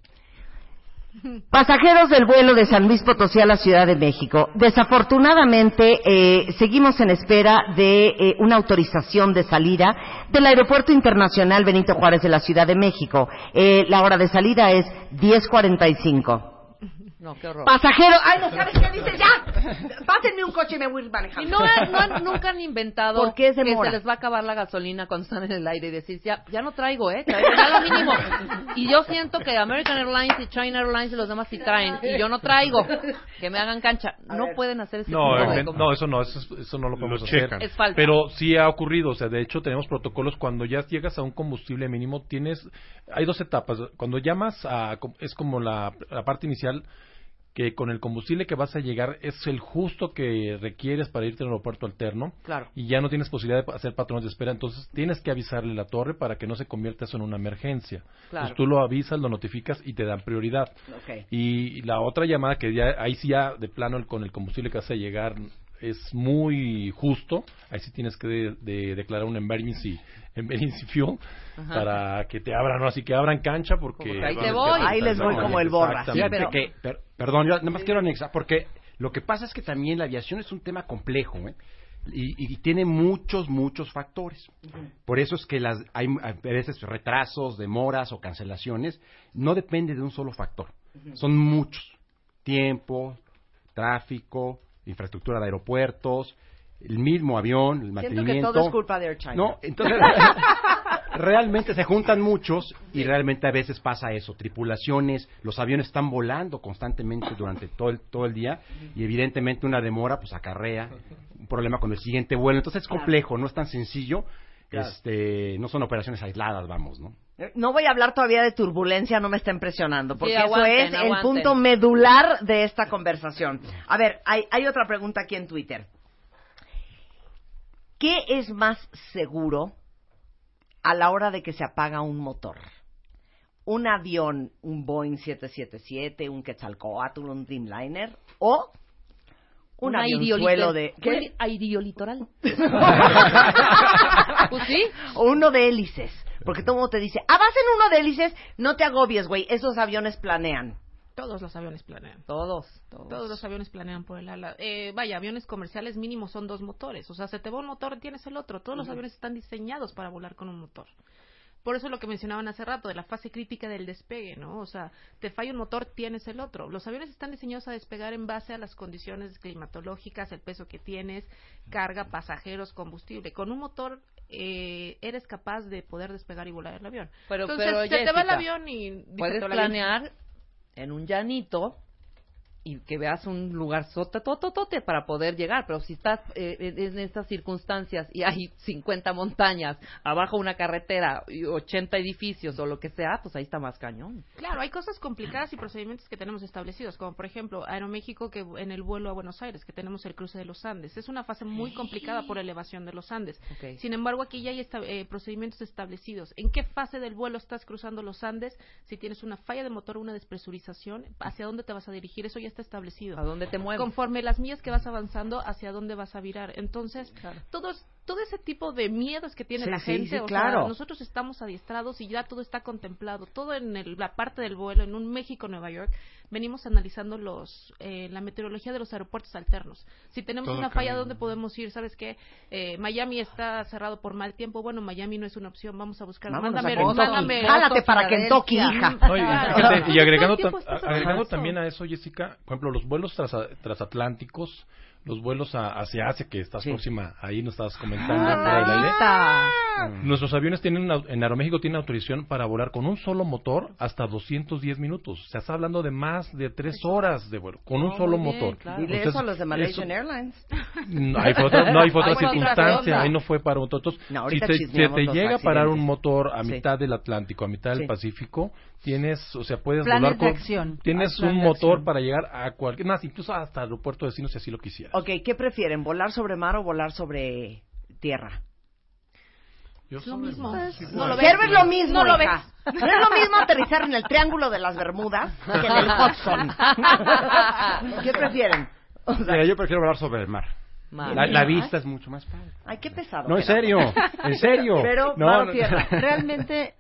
Pasajeros del vuelo de San Luis Potosí a la Ciudad de México. Desafortunadamente, eh, seguimos en espera de eh, una autorización de salida del Aeropuerto Internacional Benito Juárez de la Ciudad de México. Eh, la hora de salida es 10.45. No, qué horror. Pasajero, ay, no sabes qué dice ya. pásenme un coche y me voy Y manejando. no, han- no han- nunca han inventado ¿Por qué es que se les va a acabar la gasolina cuando están en el aire y decir, ya, ya no traigo, ¿eh? Traigo ya lo mínimo. Y yo siento que American Airlines y China Airlines y los demás sí traen. Y yo no traigo. Que me hagan cancha. No pueden hacer ese No, tipo de no, eso no, eso, eso no lo podemos Lo hacer. checan. Es falta. Pero sí ha ocurrido, o sea, de hecho tenemos protocolos cuando ya llegas a un combustible mínimo, tienes, hay dos etapas. Cuando llamas a, es como la, la parte inicial, que con el combustible que vas a llegar es el justo que requieres para irte al aeropuerto alterno. Claro. Y ya no tienes posibilidad de hacer patrones de espera, entonces tienes que avisarle a la torre para que no se convierta eso en una emergencia. Claro. Entonces tú lo avisas, lo notificas y te dan prioridad. Ok. Y la otra llamada que ya, ahí sí ya de plano el- con el combustible que vas a llegar es muy justo, ahí sí tienes que de- de declarar un emergency, emergency fuel Ajá. para que te abran, ¿no? así que abran cancha porque... Ahí te voy. Ahí les voy como el borra. Exactamente. Fíjate pero- que, per- perdón, yo nada más quiero anexar, porque lo que pasa es que también la aviación es un tema complejo, ¿eh? Y, y tiene muchos, muchos factores. Por eso es que las, hay a veces retrasos, demoras o cancelaciones. No depende de un solo factor. Son muchos. Tiempo, tráfico, infraestructura de aeropuertos, el mismo avión, el Siento mantenimiento. que todo es culpa de Air China. No, entonces <laughs> realmente se juntan muchos y realmente a veces pasa eso, tripulaciones, los aviones están volando constantemente durante todo el, todo el día y evidentemente una demora pues acarrea un problema con el siguiente vuelo, entonces es complejo, no es tan sencillo, este, no son operaciones aisladas, vamos, ¿no? No voy a hablar todavía de turbulencia, no me está impresionando, porque Sí, aguanten, eso es el punto medular de esta conversación. A ver, hay, hay otra pregunta aquí en Twitter. ¿Qué es más seguro a la hora de que se apaga un motor? ¿Un avión, un Boeing 777, un Quetzalcoatl, un Dreamliner o un avionzuelo de... ¿Qué? Airiolitoral. <laughs> <laughs> pues sí. O uno de hélices. Porque todo el mundo te dice, ah, vas en uno de hélices, no te agobies, güey, esos aviones planean. Todos los aviones planean. Todos, todos. Todos los aviones planean por el ala. Eh, vaya, aviones comerciales mínimos son dos motores. O sea, se te va un motor, tienes el otro. Todos los aviones están diseñados para volar con un motor. Por eso lo que mencionaban hace rato, de la fase crítica del despegue, ¿no? O sea, te falla un motor, tienes el otro. Los aviones están diseñados a despegar en base a las condiciones climatológicas, el peso que tienes, carga, pasajeros, combustible. Con un motor eh, eres capaz de poder despegar y volar el avión. Pero- Entonces, pero, se te va el avión y... Puedes planear en un llanito y que veas un lugar sotototote para poder llegar, pero si estás eh, en estas circunstancias y hay 50 montañas, abajo una carretera y 80 edificios o lo que sea, pues ahí está más cañón. Claro, hay cosas complicadas y procedimientos que tenemos establecidos, como por ejemplo Aeroméxico que en el vuelo a Buenos Aires, que tenemos el cruce de los Andes. Es una fase muy complicada por elevación de los Andes. Ok. Sin embargo, aquí ya hay esta- eh, procedimientos establecidos. ¿En qué fase del vuelo estás cruzando los Andes? Si tienes una falla de motor o una despresurización, ¿hacia dónde te vas a dirigir? Eso ya está establecido. ¿A dónde te mueves? Conforme las millas que vas avanzando, hacia dónde vas a virar. Entonces, todos, todo ese tipo de miedos que tiene Sí, la gente, sí, o claro. sea, nosotros estamos adiestrados y ya todo está contemplado. Todo en el- la parte del vuelo, en un México-Nueva York, venimos analizando los eh, la meteorología de los aeropuertos alternos. Si tenemos Todo una falla. ¿dónde podemos ir? ¿Sabes qué? Eh, Miami está cerrado por mal tiempo. Bueno, Miami no es una opción. Vamos a buscar. Vámonos mándame, a mándame- Jálate para. Kentucky, hija. <laughs> No, y, Claro. fíjate, y agregando, tam- agregando también a eso, Jessica, por ejemplo, los vuelos trasa- transatlánticos, los vuelos a- hacia Asia, que estás próxima, ahí nos estabas comentando Ah, aire. Ahorita. Nuestros aviones tienen, en Aeroméxico tienen autorización para volar con un solo motor hasta 210 minutos. Se está hablando de más de tres horas de vuelo, con un Oh, solo bien, motor. claro. Entonces, eso a los de Malaysian eso- Airlines. No, ahí <laughs> fue otra, no, fue otra circunstancia, ahí no fue para un motor. Entonces, No, si te, llega a parar un motor a Sí. mitad del Atlántico, a mitad Sí. del Pacífico, tienes, o sea, puedes Planes volar de con, acción. tienes Hay plan un de motor acción. para llegar a cualquier, más, incluso hasta el aeropuerto vecino si así lo quisieras. Ok, ¿qué prefieren? ¿Volar sobre mar o volar sobre tierra? Yo lo mismo. Sí, No lo ves. es lo mismo, No lo ves. <laughs> No es lo mismo aterrizar en el Triángulo de las Bermudas que en el <laughs> Hudson. <laughs> ¿Qué prefieren? O sea, Mira, yo prefiero volar sobre el mar. La, la vista es mucho más padre. ay, qué pesado. No, en serio, en serio. Pero no, mar o no. tierra. Realmente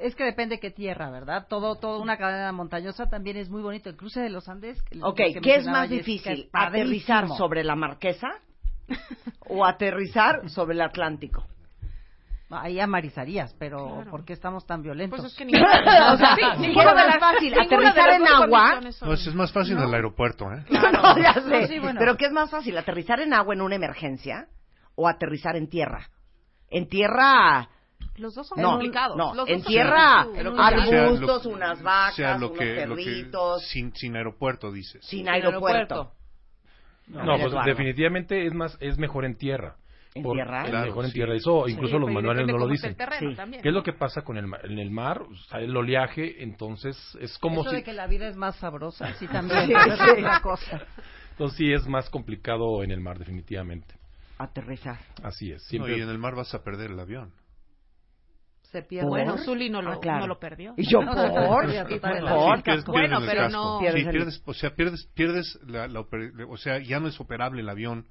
es que depende qué tierra, ¿verdad? Todo, toda una cadena montañosa también es muy bonito. El cruce de los Andes. que- Ok, que ¿qué es más difícil? es ¿Aterrizar sobre la marquesa <laughs> o aterrizar sobre el Atlántico? Ahí amarizarías, pero Claro. ¿por qué estamos tan violentos? Pues es que <laughs> ninguna, o sea, sí, ¿qué ninguna es de las- fácil, aterrizar en agua? No, es más fácil en el aeropuerto, ¿eh? <laughs> No, ya sé. No, sí, bueno. Pero ¿qué es más fácil, aterrizar en agua en una emergencia o aterrizar en tierra? En tierra... Los dos son No, complicados. no, Los dos en tierra, arbustos, Sea lo- unas vacas, sea lo unos que, lo que- perritos, sin, sin aeropuerto, dices. sin aeropuerto. No, pues definitivamente es más es mejor en tierra. ¿En Por- tierra? Es Claro, mejor en sí. tierra. Eso Sí, incluso los manuales no lo dicen. el terreno Sí. también. ¿Qué es lo que pasa con el mar? En el mar, o sea, el oleaje, entonces es como Eso si... de que la vida es más sabrosa, sí también, <laughs> es otra cosa. Entonces sí es más complicado en el mar, definitivamente. Aterrizar. Así es. No, Siempre... y en el mar vas a perder el avión. Se pierde. Bueno. Zuli no lo, Ah, claro. no lo perdió. ¿Y yo <laughs> No, por? ¿Por? Bueno, pero no- Sí, Pierdes o sea, pierdes, pierdes la, la oper- o sea, ya no es operable el avión.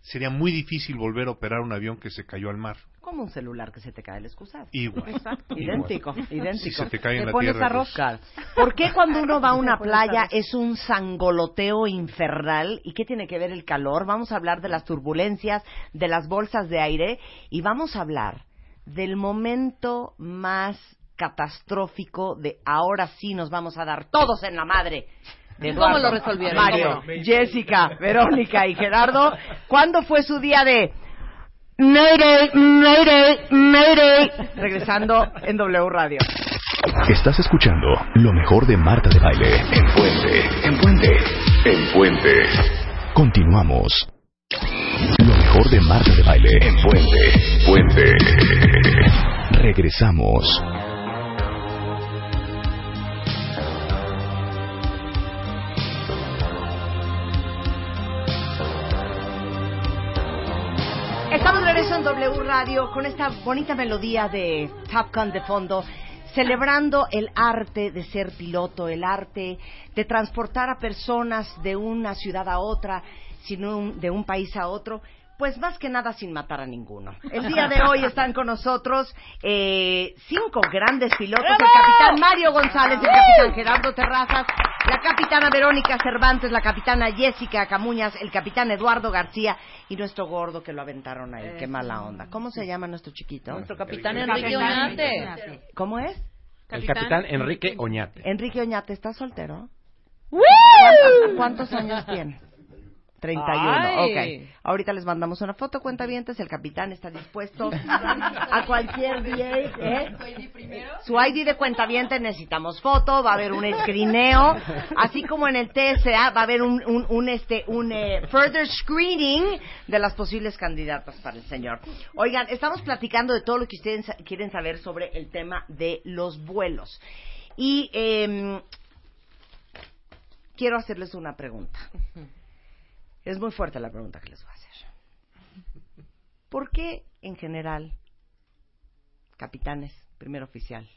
Sería muy difícil volver a operar un avión que se cayó al mar. Como un celular que se te cae el excusado. Igual. Exacto. Idéntico, idéntico. Si se te cae en la pones tierra. a pues. ¿Por qué cuando uno va a una <laughs> playa es un sangoloteo infernal? ¿Y qué tiene que ver el calor? Vamos a hablar de las turbulencias, de las bolsas de aire y vamos a hablar del momento más catastrófico de ahora sí nos vamos a dar todos en la madre. De ¿Y cómo lo resolvieron? Mario, ¿Cómo Jessica, Verónica y Gerardo. ¿Cuándo fue su día de Mayday, Mayday, Mayday? Regresando en W Radio. Estás escuchando lo mejor de Marta de Baile. En Puente, en Puente, en Puente. Continuamos. Lo mejor de Marta de Baile. En Puente, Puente. Regresamos. Estamos de regreso en W Radio con esta bonita melodía de Top Gun de fondo, celebrando el arte de ser piloto, el arte de transportar a personas de una ciudad a otra, sino un- de un país a otro. Pues más que nada sin matar a ninguno. El día de hoy están con nosotros eh, cinco grandes pilotos, el capitán Mario González, el capitán Gerardo Terrazas, la capitana Verónica Cervantes, la capitana Jessica Camuñas, el capitán Eduardo García y nuestro gordo que lo aventaron ahí. Qué mala onda. ¿Cómo se llama nuestro chiquito? Nuestro capitán Enrique. Oñate. ¿Cómo es? El capitán Enrique Oñate. Enrique Oñate, ¿estás soltero? ¿Cuántos, cuántos años tiene? 31, Ay. ok. Ahorita les mandamos una foto, cuenta el capitán está dispuesto <laughs> a cualquier día, ¿eh? Su ID de cuenta necesitamos foto, va a haber un escrineo, así como en el TSA va a haber un, un, un, este, un eh, further screening de las posibles candidatas para el señor. Oigan, estamos platicando de todo lo que ustedes quieren saber sobre el tema de los vuelos. Y em, quiero hacerles una pregunta. Es muy fuerte la pregunta que les voy a hacer. ¿Por qué, en general, capitanes, primer oficial,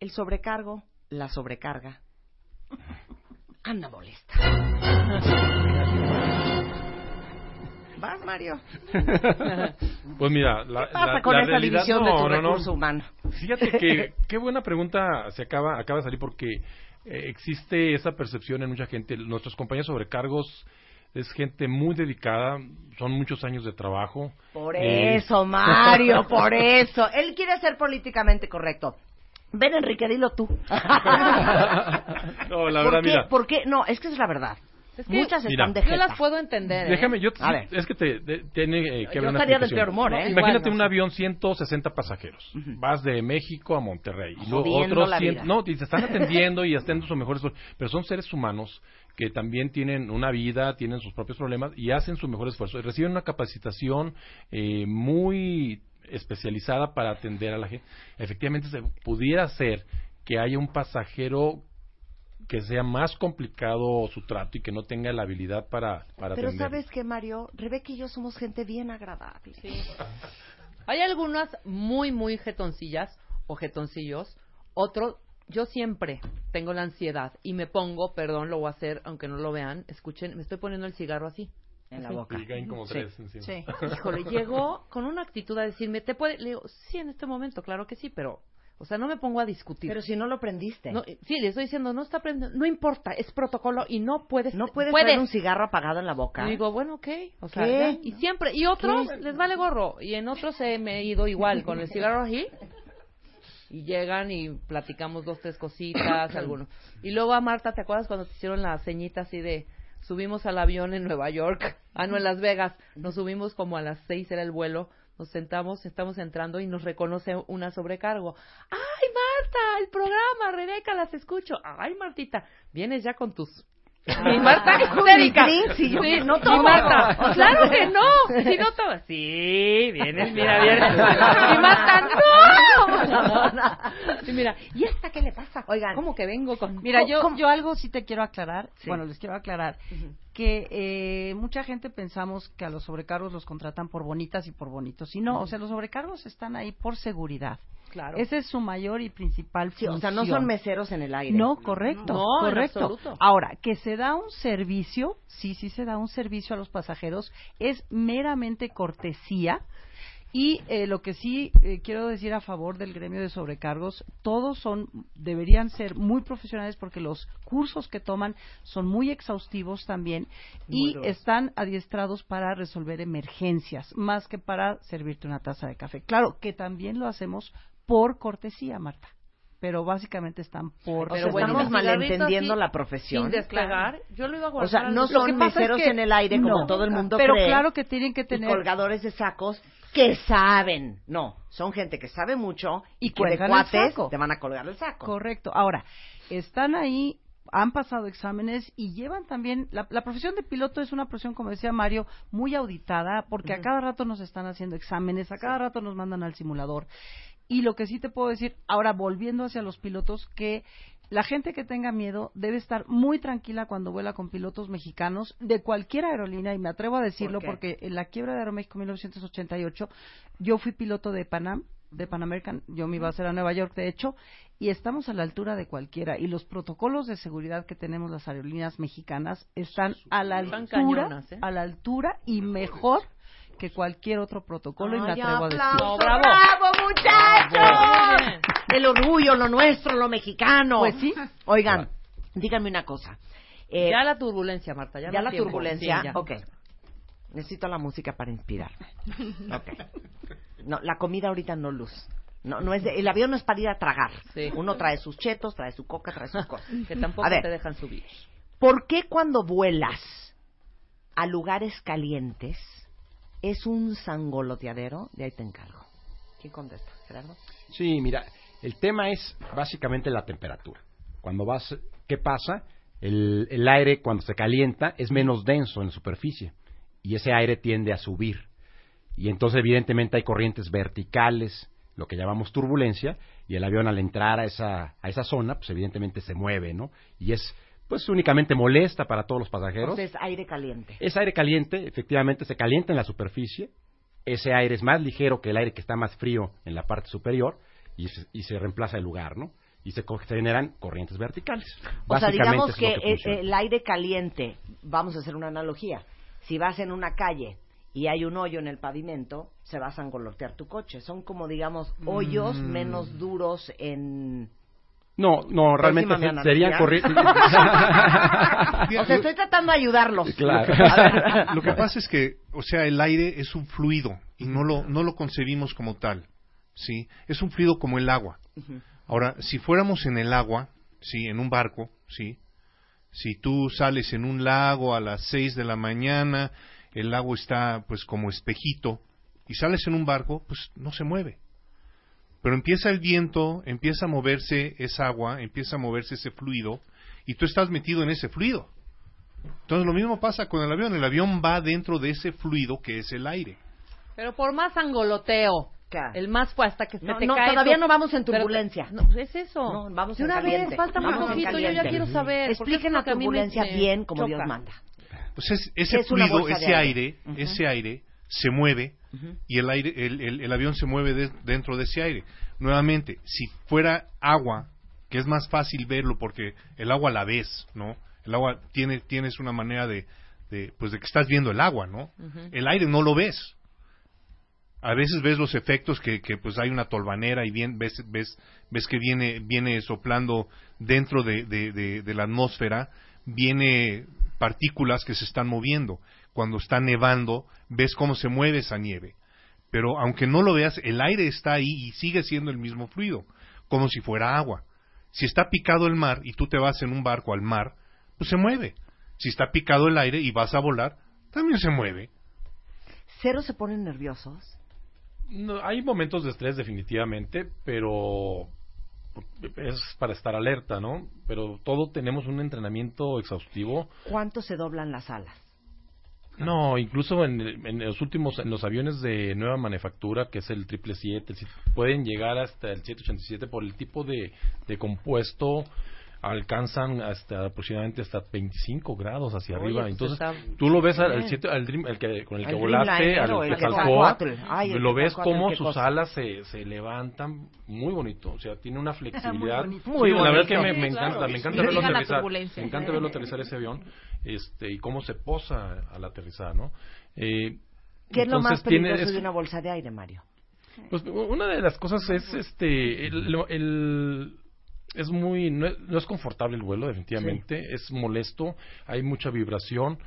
el sobrecargo, la sobrecarga, anda molesta? ¿Vas, Mario? Pues mira, la, ¿Qué pasa la- con la esa realidad- división de no, tu no, no. recurso humano? Fíjate que qué buena pregunta se acaba acaba de salir porque eh, existe esa percepción en mucha gente. Nuestros compañeros sobrecargos es gente muy dedicada, son muchos años de trabajo. Por Eh, eso, <laughs> Mario, por eso. Él quiere ser políticamente correcto. Ven, Enrique, dilo tú. <laughs> no, la ¿Por verdad, qué? mira. ¿Por qué? No, es que es la verdad. Es que Muchas Mira, están de Yo las puedo entender. ¿eh? Déjame, yo A ver. es que te, de- tiene eh, que Yo haber una estaría del peor humor, ¿eh? Imagínate Igual, un no avión 160 pasajeros. Vas de México a Monterrey. Y luego otros la 100 vida. no, y se están atendiendo y <laughs> haciendo su mejor esfuerzo, pero son seres humanos que también tienen una vida, tienen sus propios problemas y hacen su mejor esfuerzo. Y reciben una capacitación eh, muy especializada para atender a la gente. Efectivamente, se pudiera ser que haya un pasajero que sea más complicado su trato y que no tenga la habilidad para, para Pero atender. sabes que, Mario, Rebeca y yo somos gente bien agradable. Hay algunas muy, muy jetoncillas o jetoncillos. Otro, yo siempre tengo la ansiedad y me pongo, perdón, lo voy a hacer, aunque no lo vean, escuchen, me estoy poniendo el cigarro así. En la boca. Y caen como Sí. tres encima. Sí. Híjole, llegó con una actitud a decirme, ¿te puede? Le digo, sí, en este momento, claro que sí, pero O sea, no me pongo a discutir. Pero si no lo prendiste. No, eh, sí, le estoy diciendo, no está prendiendo, no importa, es protocolo y no puedes. no puedes traer un cigarro apagado en la boca. Y digo, bueno, ok. O sea, y siempre, y otros ¿Qué? les vale gorro. Y en otros he, me he ido igual, con el cigarro así. Y llegan y platicamos dos, tres cositas, <coughs> algunos. Y luego a Marta, ¿te acuerdas cuando te hicieron la ceñita así de subimos al avión en Nueva York? Ah, no, en Las Vegas. Nos subimos como a las seis era el vuelo. Nos sentamos, estamos entrando y nos reconoce una sobrecargo. ¡Ay, Marta! El programa, Rebeca, las escucho. ¡Ay, Martita! Vienes ya con tus... Mi Marta <laughs> histérica. Sí, yo Sí, no mi. Marta, <laughs> claro que no. Si no todo. Sí, vienes, mira, vienes. <laughs> Mi Marta, no. Sí, mira, ¿y esta qué le pasa? Oigan. ¿Cómo que vengo con.? Mira, yo, ¿Cómo? yo algo sí te quiero aclarar, Sí. bueno, les quiero aclarar, que eh, mucha gente pensamos que a los sobrecargos los contratan por bonitas y por bonitos, y no, o sea, los sobrecargos están ahí por seguridad. Claro. Esa es su mayor y principal Sí, función. o sea, no son meseros en el aire. No, correcto, No, en correcto. absoluto. Ahora, que se da un servicio, sí, sí se da un servicio a los pasajeros, es meramente cortesía. Y eh, lo que sí eh, quiero decir a favor del gremio de sobrecargos, todos son, deberían ser muy profesionales porque los cursos que toman son muy exhaustivos también y están adiestrados para resolver emergencias, más que para servirte una taza de café. Claro que también lo hacemos por cortesía, Marta, pero básicamente están por O sea, Pero bueno, estamos malentendiendo así, la profesión. Sin despegar, yo lo iba a O guardar. sea, no son es meseros que- en el aire como No, todo el mundo pero cree. claro que tienen que y tener colgadores de sacos que saben. No, son gente que sabe mucho y, Y que de cuates te van a colgar el saco. Correcto. Ahora, están ahí, han pasado exámenes y llevan también. La, la profesión de piloto es una profesión, como decía Mario, muy auditada, porque a cada rato nos están haciendo exámenes, a cada rato nos mandan al simulador. Y lo que sí te puedo decir, ahora volviendo hacia los pilotos, que la gente que tenga miedo debe estar muy tranquila cuando vuela con pilotos mexicanos de cualquier aerolínea, y me atrevo a decirlo porque en la quiebra de Aeroméxico 1988 yo fui piloto de Panam, de Pan American, yo me iba a hacer a Nueva York, de hecho, y estamos a la altura de cualquiera. Y los protocolos de seguridad que tenemos las aerolíneas mexicanas están a la Están altura, cañonas, ¿eh? a la altura y mejor que cualquier otro protocolo, y me atrevo a decirlo. aplauso, bravo. bravo, muchachos. El orgullo, lo nuestro, lo mexicano. Pues sí. Oigan, díganme una cosa. Eh, ya la turbulencia, Marta. Ya, ya no la tiempo. turbulencia. Sí, ya. ok. Necesito la música para inspirarme. Ok. No, la comida ahorita no luz. No, no es de- el avión no es para ir a tragar. Sí. Uno trae sus chetos, trae su coca, trae sus cosas. <laughs> Que tampoco ver. te dejan subir. ¿Por qué cuando vuelas a lugares calientes es un sangoloteadero? De ahí te encargo. ¿Quién contesta? ¿Gerardo? Sí, mira, el tema es básicamente la temperatura. Cuando vas, ¿qué pasa? El, el aire cuando se calienta es menos denso en la superficie y ese aire tiende a subir. Y entonces evidentemente hay corrientes verticales, lo que llamamos turbulencia, y el avión al entrar a esa, a esa zona, pues evidentemente se mueve, ¿no? Y es pues únicamente molesta para todos los pasajeros. Entonces, aire caliente. Es aire caliente, efectivamente se calienta en la superficie. Ese aire es más ligero que el aire que está más frío en la parte superior y se, y se reemplaza el lugar, ¿no? Y se, co- se generan corrientes verticales. O sea, digamos que, el aire caliente, vamos a hacer una analogía. Si vas en una calle y hay un hoyo en el pavimento, se va a sangolotear tu coche. Son como, digamos, hoyos Mm. menos duros en... No, no, realmente se- serían corrientes. <laughs> O sea, estoy tratando de ayudarlos. Claro. Lo que pasa es que, o sea, el aire es un fluido y no lo, no lo concebimos como tal, ¿sí? Es un fluido como el agua. Ahora, si fuéramos en el agua, ¿sí? En un barco, ¿sí? Si tú sales en un lago a las 6 de la mañana, el lago está pues como espejito, y sales en un barco, pues no se mueve. Pero empieza el viento, empieza a moverse esa agua, empieza a moverse ese fluido, y tú estás metido en ese fluido. Entonces lo mismo pasa con el avión. El avión va dentro de ese fluido que es el aire. Pero por más angoloteo, Claro. el más fue hasta que se No, te no, cae todavía tu- no vamos en Pero- turbulencia. no, es eso. No, vamos en una caliente. vez, falta en poquito, yo ya quiero saber. Expliquen la turbulencia me bien como Dios manda. Pues es- ese ¿Qué es una fluido, ese aire? ese aire se mueve y el aire, el, el- el avión se mueve de- dentro de ese aire. Nuevamente, si fuera agua, que es más fácil verlo porque el agua la ves, ¿no? El agua tiene, tienes una manera de, de, pues de que estás viendo el agua, ¿no? El aire no lo ves. A veces ves los efectos que, pues hay una tolvanera y bien, ves, ves, ves que viene, viene soplando dentro de, de, de, de la atmósfera, viene partículas que se están moviendo. Cuando está nevando, ves cómo se mueve esa nieve. Pero aunque no lo veas, el aire está ahí y sigue siendo el mismo fluido, como si fuera agua. Si está picado el mar y tú te vas en un barco al mar, pues se mueve. Si está picado el aire y vas a volar, también se mueve. ¿Cero se ponen nerviosos? No, hay momentos de estrés definitivamente, pero es para estar alerta, ¿no? Pero todo tenemos un entrenamiento exhaustivo. ¿Cuánto se doblan las alas? No, incluso en, en los últimos, en los aviones de nueva manufactura, que es el 777, el siete- pueden llegar hasta el 787 por el tipo de, de compuesto alcanzan hasta aproximadamente hasta 25 grados hacia Oye, arriba. pues Entonces, tú lo ves al, siete- al Dream- el que, con el que volaste, al. Ay, el lo ves como sus cosa. alas se, se levantan muy bonito. O sea, tiene una <laughs> flexibilidad. Muy Sí, La verdad que me, me Sí, encanta, claro. me encanta verlo aterrizar. Me encanta verlo aterrizar ese avión este y cómo se posa al aterrizar, ¿no? Eh, ¿Qué es lo más entonces tiene- peligroso es- de una bolsa de aire, Mario? pues una de las cosas es este el, el- es muy no es, no es confortable el vuelo definitivamente es molesto hay mucha vibración.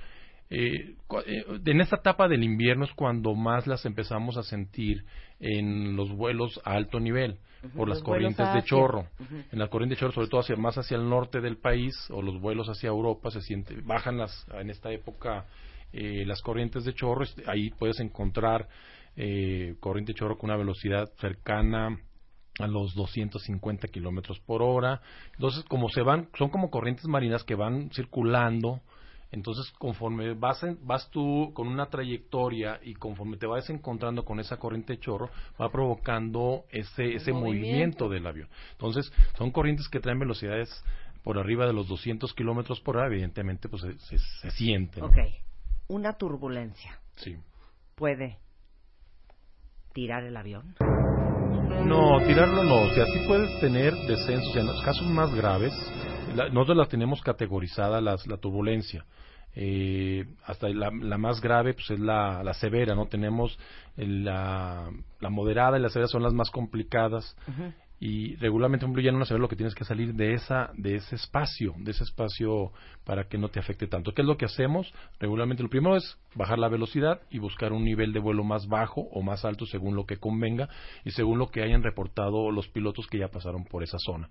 Eh, eh, en esta etapa del invierno es cuando más las empezamos a sentir en los vuelos a alto nivel por las Los corrientes de chorro. En la corriente de chorro sobre todo hacia más hacia el norte del país o los vuelos hacia Europa se siente bajan las en esta época eh, las corrientes de chorro este, ahí puedes encontrar eh, corriente de chorro con una velocidad cercana a los 250 kilómetros por hora. Entonces, como se van, son como corrientes marinas que van circulando. Entonces, conforme vas, en- vas tú con una trayectoria y conforme te vas encontrando con esa corriente de chorro, va provocando ese, ese movimiento. movimiento. del avión. Entonces, son corrientes que traen velocidades por arriba de los 200 kilómetros por hora, evidentemente, pues se, se, se siente. ¿no? Ok. Una turbulencia Sí. puede tirar el avión. No, tirarlo no. O sea, sí puedes tener descensos. En los casos más graves, la- nosotros las tenemos categorizada las, la turbulencia. Eh, hasta la, la más grave pues es la, la severa, ¿no? Tenemos la, la moderada y la severa son las más complicadas. Y regularmente, en una severa lo que tienes que salir de esa de ese espacio, de ese espacio para que no te afecte tanto. ¿Qué es lo que hacemos? Regularmente lo primero es bajar la velocidad y buscar un nivel de vuelo más bajo o más alto según lo que convenga y según lo que hayan reportado los pilotos que ya pasaron por esa zona.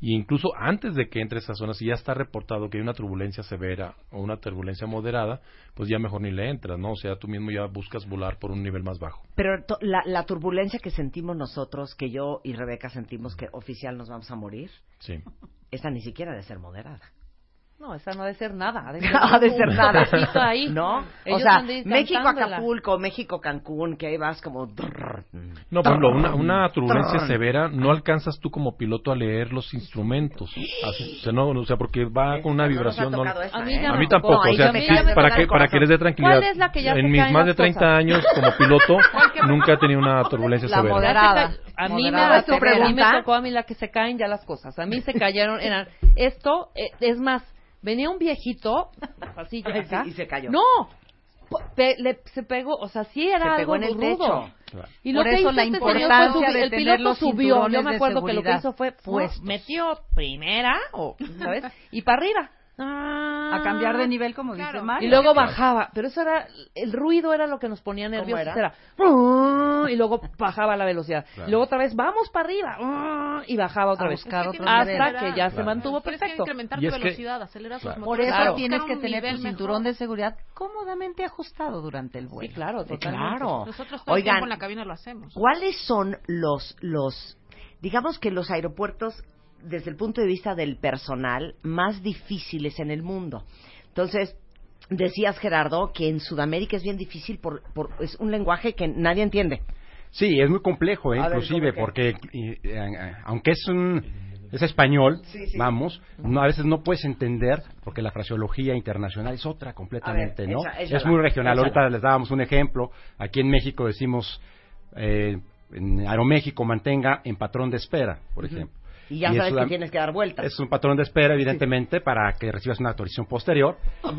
Y incluso antes de que entre esa zona, si ya está reportado que hay una turbulencia severa o una turbulencia moderada, pues ya mejor ni le entras, ¿no? O sea, tú mismo ya buscas volar por un nivel más bajo. Pero la, la turbulencia que sentimos nosotros, que yo y Rebeca sentimos que oficial nos vamos a morir, Sí. esa ni siquiera debe ser moderada. No, esa no ha de ser nada. Ha de <laughs> ser, Ha de ser nada. ahí. <laughs> ¿No? o Ellos sea, han de ir México cantándola. Acapulco, México Cancún, que ahí vas como... No, por ejemplo, una, una turbulencia severa, no alcanzas tú como piloto a leer los instrumentos. Así, o, sea, no, o sea, porque va con una vibración. no- esa, A mí ¿eh? a mí tampoco, o sea, sí, para que para que les dé tranquilidad. ¿Cuál es la que ya en mis más de 30 cosas? años como piloto <laughs> nunca he tenido una turbulencia La severa. moderada. A mí, me, a mí me tocó a mí la que se caen ya las cosas. A mí se cayeron, eran, esto, eh, es más, venía un viejito, <laughs> así ya acá. sí, y se cayó. No, pe- le- se pegó, o sea, sí era Se pegó algo en el rudo. techo. Claro. Y lo Por que eso hizo la este señor fue importancia de el tener piloto los subió, yo me acuerdo que lo que hizo fue, fu- puestos. metió primera, o, ¿sabes? Y para arriba. Ah. A cambiar de nivel, como Claro. dice Mario. Y luego bajaba, pero eso era, el ruido era lo que nos ponía nerviosos. era? Era, y luego bajaba la velocidad. Claro. Y luego otra vez, vamos para arriba, y bajaba otra A vez. buscar otro nivel. Hasta que ya se mantuvo Tienes que perfecto. incrementar tu es que- velocidad, acelerar sus. Por eso tienes que tener tu cinturón mejor. de seguridad cómodamente ajustado durante el vuelo. Sí, claro, totalmente. claro. Nosotros todo el Oigan, tiempo en la cabina lo hacemos. ¿cuáles son los, los, digamos que los aeropuertos, desde el punto de vista del personal, más difíciles en el mundo? Entonces, decías, Gerardo, que en Sudamérica es bien difícil por, por es un lenguaje que nadie entiende. Sí, es muy complejo, eh, ver, inclusive, ¿cómo porque eh, eh, aunque es un es español, Sí, sí. vamos, no, a veces no puedes entender porque la fraseología internacional es otra completamente, ver, ¿no? es muy regional. Ahorita les dábamos un ejemplo. Aquí en México decimos eh, en Aeroméxico mantenga en patrón de espera, por ejemplo. Y ya sabes que tienes que dar vueltas. es un patrón de espera, evidentemente, para que recibas una autorización posterior.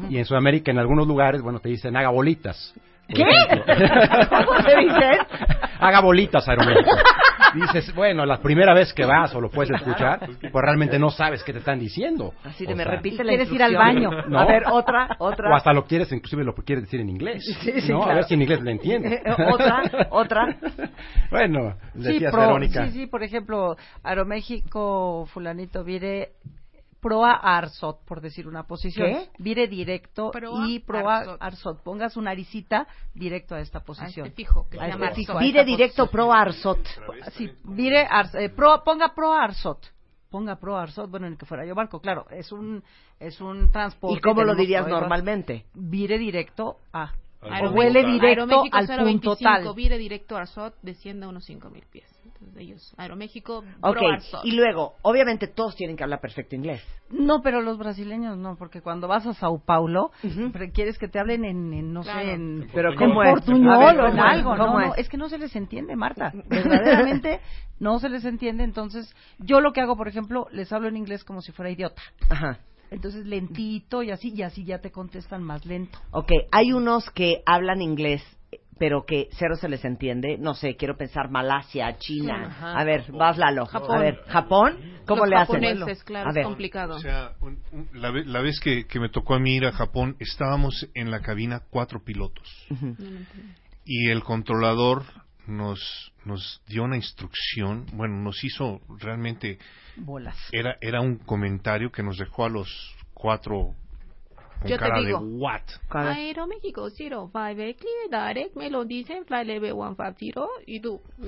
Y en Sudamérica, en algunos lugares, bueno, te dicen haga bolitas. ¿Qué? <laughs> ¿Cómo se dice? <laughs> Haga bolitas, Aeroméxico. Dices, bueno, la primera vez que vas o lo puedes escuchar, pues realmente no sabes qué te están diciendo. Así de O me sea, repite la quieres ir al baño. ¿No? A ver, otra, otra. O hasta lo quieres, inclusive lo quieres decir en inglés. Sí, sí, ¿no? A ver si en inglés le entiendes. otra, otra. <laughs> Bueno, Sí, decías pro- Verónica. sí, sí, por ejemplo, Aeroméxico, fulanito, vire proa arsot, por decir una posición. ¿Qué? Vire directo Proa y proa arsot. arsot. Ponga su naricita directo a esta posición. este fijo, que A llama este fijo, arsot. a Vire directo pro Arsot. posición. Sí, vire ars- eh, pro, ponga proa arsot. Ponga proa arsot, bueno, en el que fuera yo barco, claro, es un es un transporte. ¿Y cómo lo dirías normalmente? Vire directo a. O Aeroméxico- vuele directo Aeroméxico al punto 025, tal. Vire directo a Arsot, desciende a unos 5.000 pies. Entonces ellos, Aeroméxico, Ok, Pro Arsot. y luego, obviamente todos tienen que hablar perfecto inglés. No, pero los brasileños no, porque cuando vas a Sao Paulo, pero quieres que te hablen en, en, no Claro. sé, en, Pero en ¿cómo es? portuñol A ver, o en ¿cómo es? algo. No, ¿Cómo no, es? es que no se les entiende, Marta. Verdaderamente no se les entiende. Entonces, yo lo que hago, por ejemplo, les hablo en inglés como si fuera idiota. Ajá. Entonces, lentito y así, y así ya te contestan más lento. Ok, hay unos que hablan inglés, pero que cero se les entiende. No sé, quiero pensar Malasia, China. Ajá. A ver, vas Lalo. Japón. A ver, ¿Japón? ¿Cómo Los le hacen? japoneses, claro, A es ver. complicado. O sea, un- un- la, ve- la vez que, que me tocó a mí ir a Japón, estábamos en la cabina cuatro pilotos y el controlador nos, nos dio una instrucción, bueno, nos hizo realmente, Bolas. era, era un comentario que nos dejó a los cuatro con Yo te cara digo. de what. Aeroméxico 05 clear direct, me lo dicen, fly level 150, y tú, <laughs>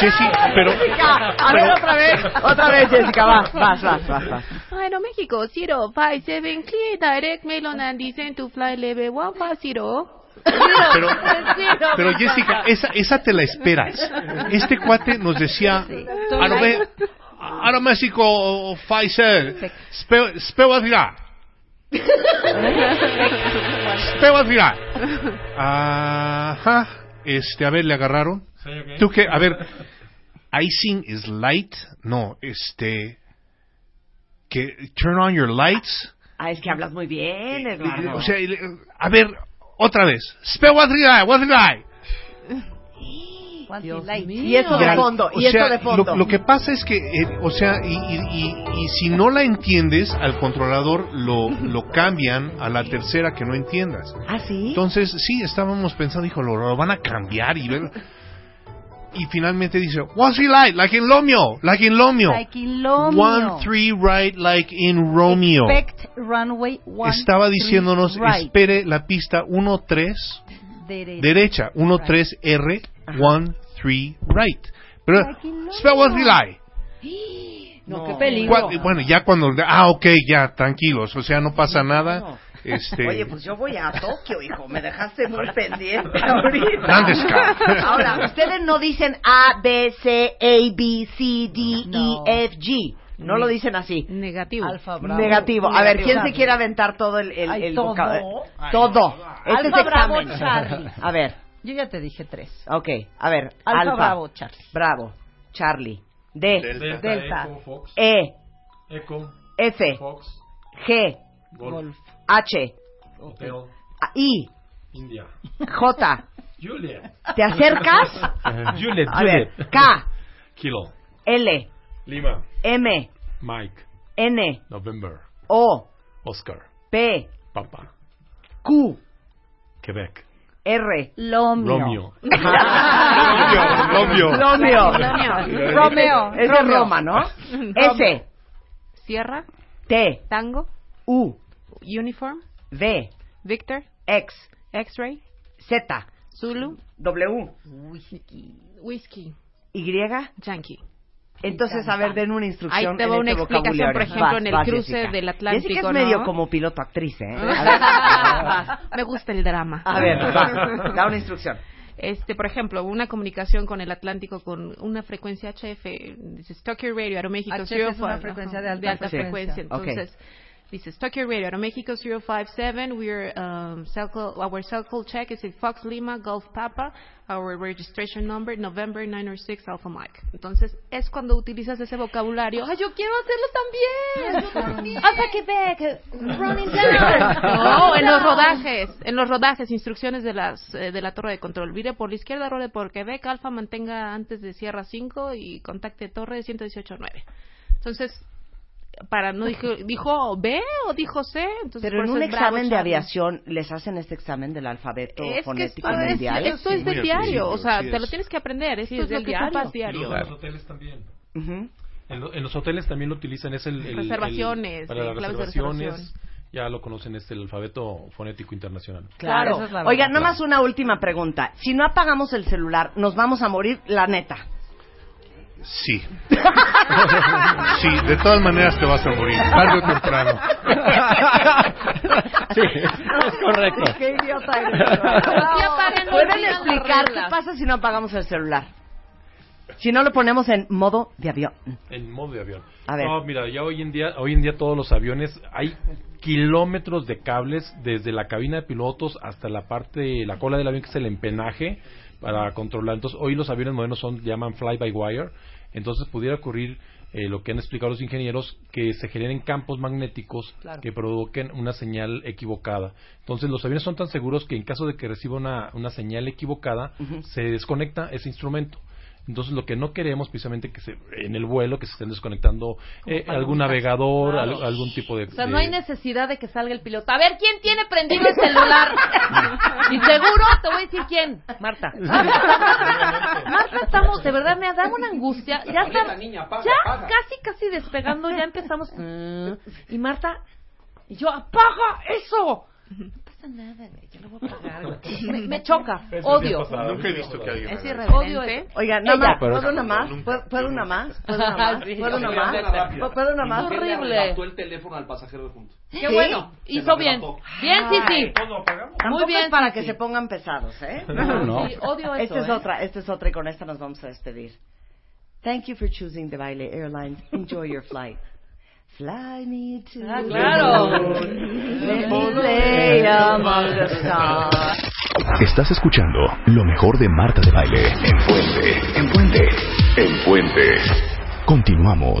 Jessy, pero, A ver, otra vez. Otra vez, Jessica, vas, vas, vas, vas. vas. Aeroméxico 057 clear direct, me lo dicen to fly level 150. Pero, <laughs> pero Jessica, esa, esa te la esperas. Este cuate nos decía, Arome- Aeroméxico Pfizer, Spe- Spewadria. Spewadria. Ajá. Este, a ver, le agarraron. ¿Tú qué? A ver, icing is light. No, este, que turn on your lights. Ah, es que hablas muy bien, Eduardo. O sea, a ver, otra vez. Spewadria, Wadria. Dios y eso de fondo, o y eso sea, de fondo. Lo, lo que pasa es que, eh, o sea, y, y- y- y si no la entiendes, al controlador lo, lo cambian a la tercera que no entiendas. ¿Ah, sí? Entonces, sí, estábamos pensando, hijo, lo, lo van a cambiar y ver. Y finalmente dice, what's he like? Like in Romeo, like in Romeo. Like in Romeo. One, three, right, like in Romeo. Expect runway one, Estaba three, diciéndonos, right. espere la pista 1, 3, Derecha. derecha, 1, Right. 3, R, 1, 3, right. Pero, Like spell what's he like? No, No. qué peligro. Bueno, ya cuando... Ah, ok, ya, tranquilos. O sea, no pasa nada. No. Este... Oye, pues yo voy a Tokio, hijo. Me dejaste muy pendiente ahorita. ¿Dónde está? Ahora, ustedes no dicen A, B, C, A, B, C, D, No. E, F, G. No lo dicen así. Negativo. Alfa Bravo. Negativo. A ver, ¿quién se quiere aventar todo el, el, Ay, el todo. Este Alfa es Bravo. Charlie. A ver, Yo ya te dije tres. ok. A ver, Alfa, Alfa. Bravo, Charlie. Bravo. Charlie. D. Delta, Delta. Echo, Fox, E. Echo, F. Fox, G. Golf, H. Hotel, A- I. India. J. Juliet. ¿Te acercas? <laughs> Juliet, A ver. K. Kilo. L. Lima. M. Mike. N. November. O. Oscar. P. Papa. Q. Quebec. R. Lomio. Romeo. <laughs> Romeo. Romeo. Romeo. Romeo. Es de Roma, ¿no? S. Sierra, T. Tango, U. Uniform, V. Victor, X. X-Ray, Z. Zulu, W. Whisky, Y. Yankee. Entonces, a ver, den una instrucción Ahí te en va una este explicación, por ejemplo, en el vas, cruce Jessica. del Atlántico, Jessica es ¿no? medio como piloto actriz, ¿eh? <laughs> A ver, Me gusta el drama. a ver, <laughs> va, da una instrucción. Este, por ejemplo, una comunicación con el Atlántico con una frecuencia HF, dices Tokyo Radio, Aeroméxico, HF es una frecuencia de alta alta frecuencia. frecuencia. Ok. Entonces, Dice, Tokyo Radio, Aeroméxico 057, we're, um, cell call, our cell call check is in Fox Lima, Golf Papa, our registration number, November 906 Alpha Mike. Entonces, es cuando utilizas ese vocabulario. ¡Ay, yo quiero hacerlo también! Alpha Quebec, running down. No, en los rodajes, en los rodajes, instrucciones de las eh, de la torre de control. Vire por la izquierda, rode por Quebec, Alfa mantenga antes de Sierra 5 y contacte torre 118.9. Entonces, para no dijo dijo B o dijo C, entonces Pero en un es Bravo examen de Charlie. aviación les hacen este examen del alfabeto Es que fonético esto es, mundial. esto es Muy de diario, o sea, te lo es. tienes que aprender, esto Sí, es es lo del que diario. Y diario. los, los hoteles también. En, lo- en los hoteles también lo utilizan, es el... el- Reservaciones, el- para las reservaciones, reservación. ya lo conocen, es el alfabeto fonético internacional. Claro. Es Oiga, nomás una última pregunta. Si no apagamos el celular, ¿nos vamos a morir? La neta. Sí. sí, de todas maneras te vas a morir, tarde o temprano. Sí, es correcto. Qué idiota eres. No ¿Pueden explicar qué pasa si no apagamos el celular? Si no lo ponemos en modo de avión. En modo de avión. A ver. No, mira, ya hoy en día, hoy en día todos los aviones hay kilómetros de cables desde la cabina de pilotos hasta la parte, la cola del avión que es el empenaje para controlar. Entonces, hoy los aviones modernos son llaman fly by wire. Entonces, pudiera ocurrir eh, lo que han explicado los ingenieros que se generen campos magnéticos Claro. que provoquen una señal equivocada. Entonces, los aviones son tan seguros que en caso de que reciba una, una señal equivocada, se desconecta ese instrumento. Entonces, lo que no queremos precisamente que se, en el vuelo que se estén desconectando eh, algún navegador, al- algún tipo de... O sea, de- no hay necesidad de que salga el piloto. A ver, ¿quién tiene prendido el celular? <laughs> y seguro te voy a decir quién. Marta. Marta, estamos, de verdad, me da una angustia. Ya está, ya casi, casi despegando, ya empezamos. Y Marta, y yo, apaga eso. No pasa nada, güey, yo lo voy a apagar. güey. <laughs> Me, me choca, Eso es odio. Nunca he visto que alguien Es irreverente. Oiga, nada más, ¿puedo una más? Nunca. ¿Puedo, una más? ¿Puedo una más? ¿Puedo una más? ¿Puedo una más? Horrible. el teléfono al pasajero de junto. Qué ¿Sí? bueno, hizo bien. Bien, sí, sí. Muy bien, es para que se pongan pesados, ¿eh? <laughs> No, no. Odio eso. Esta es ¿eh? otra, esta es otra y con esta nos vamos a despedir. Thank you for choosing the Baile Airlines. Enjoy your flight. Fly me to Ah, the claro. moon. Let me play among the stars. Estás escuchando lo mejor de Marta de Baile. En Puente, en Puente, en Puente. Continuamos.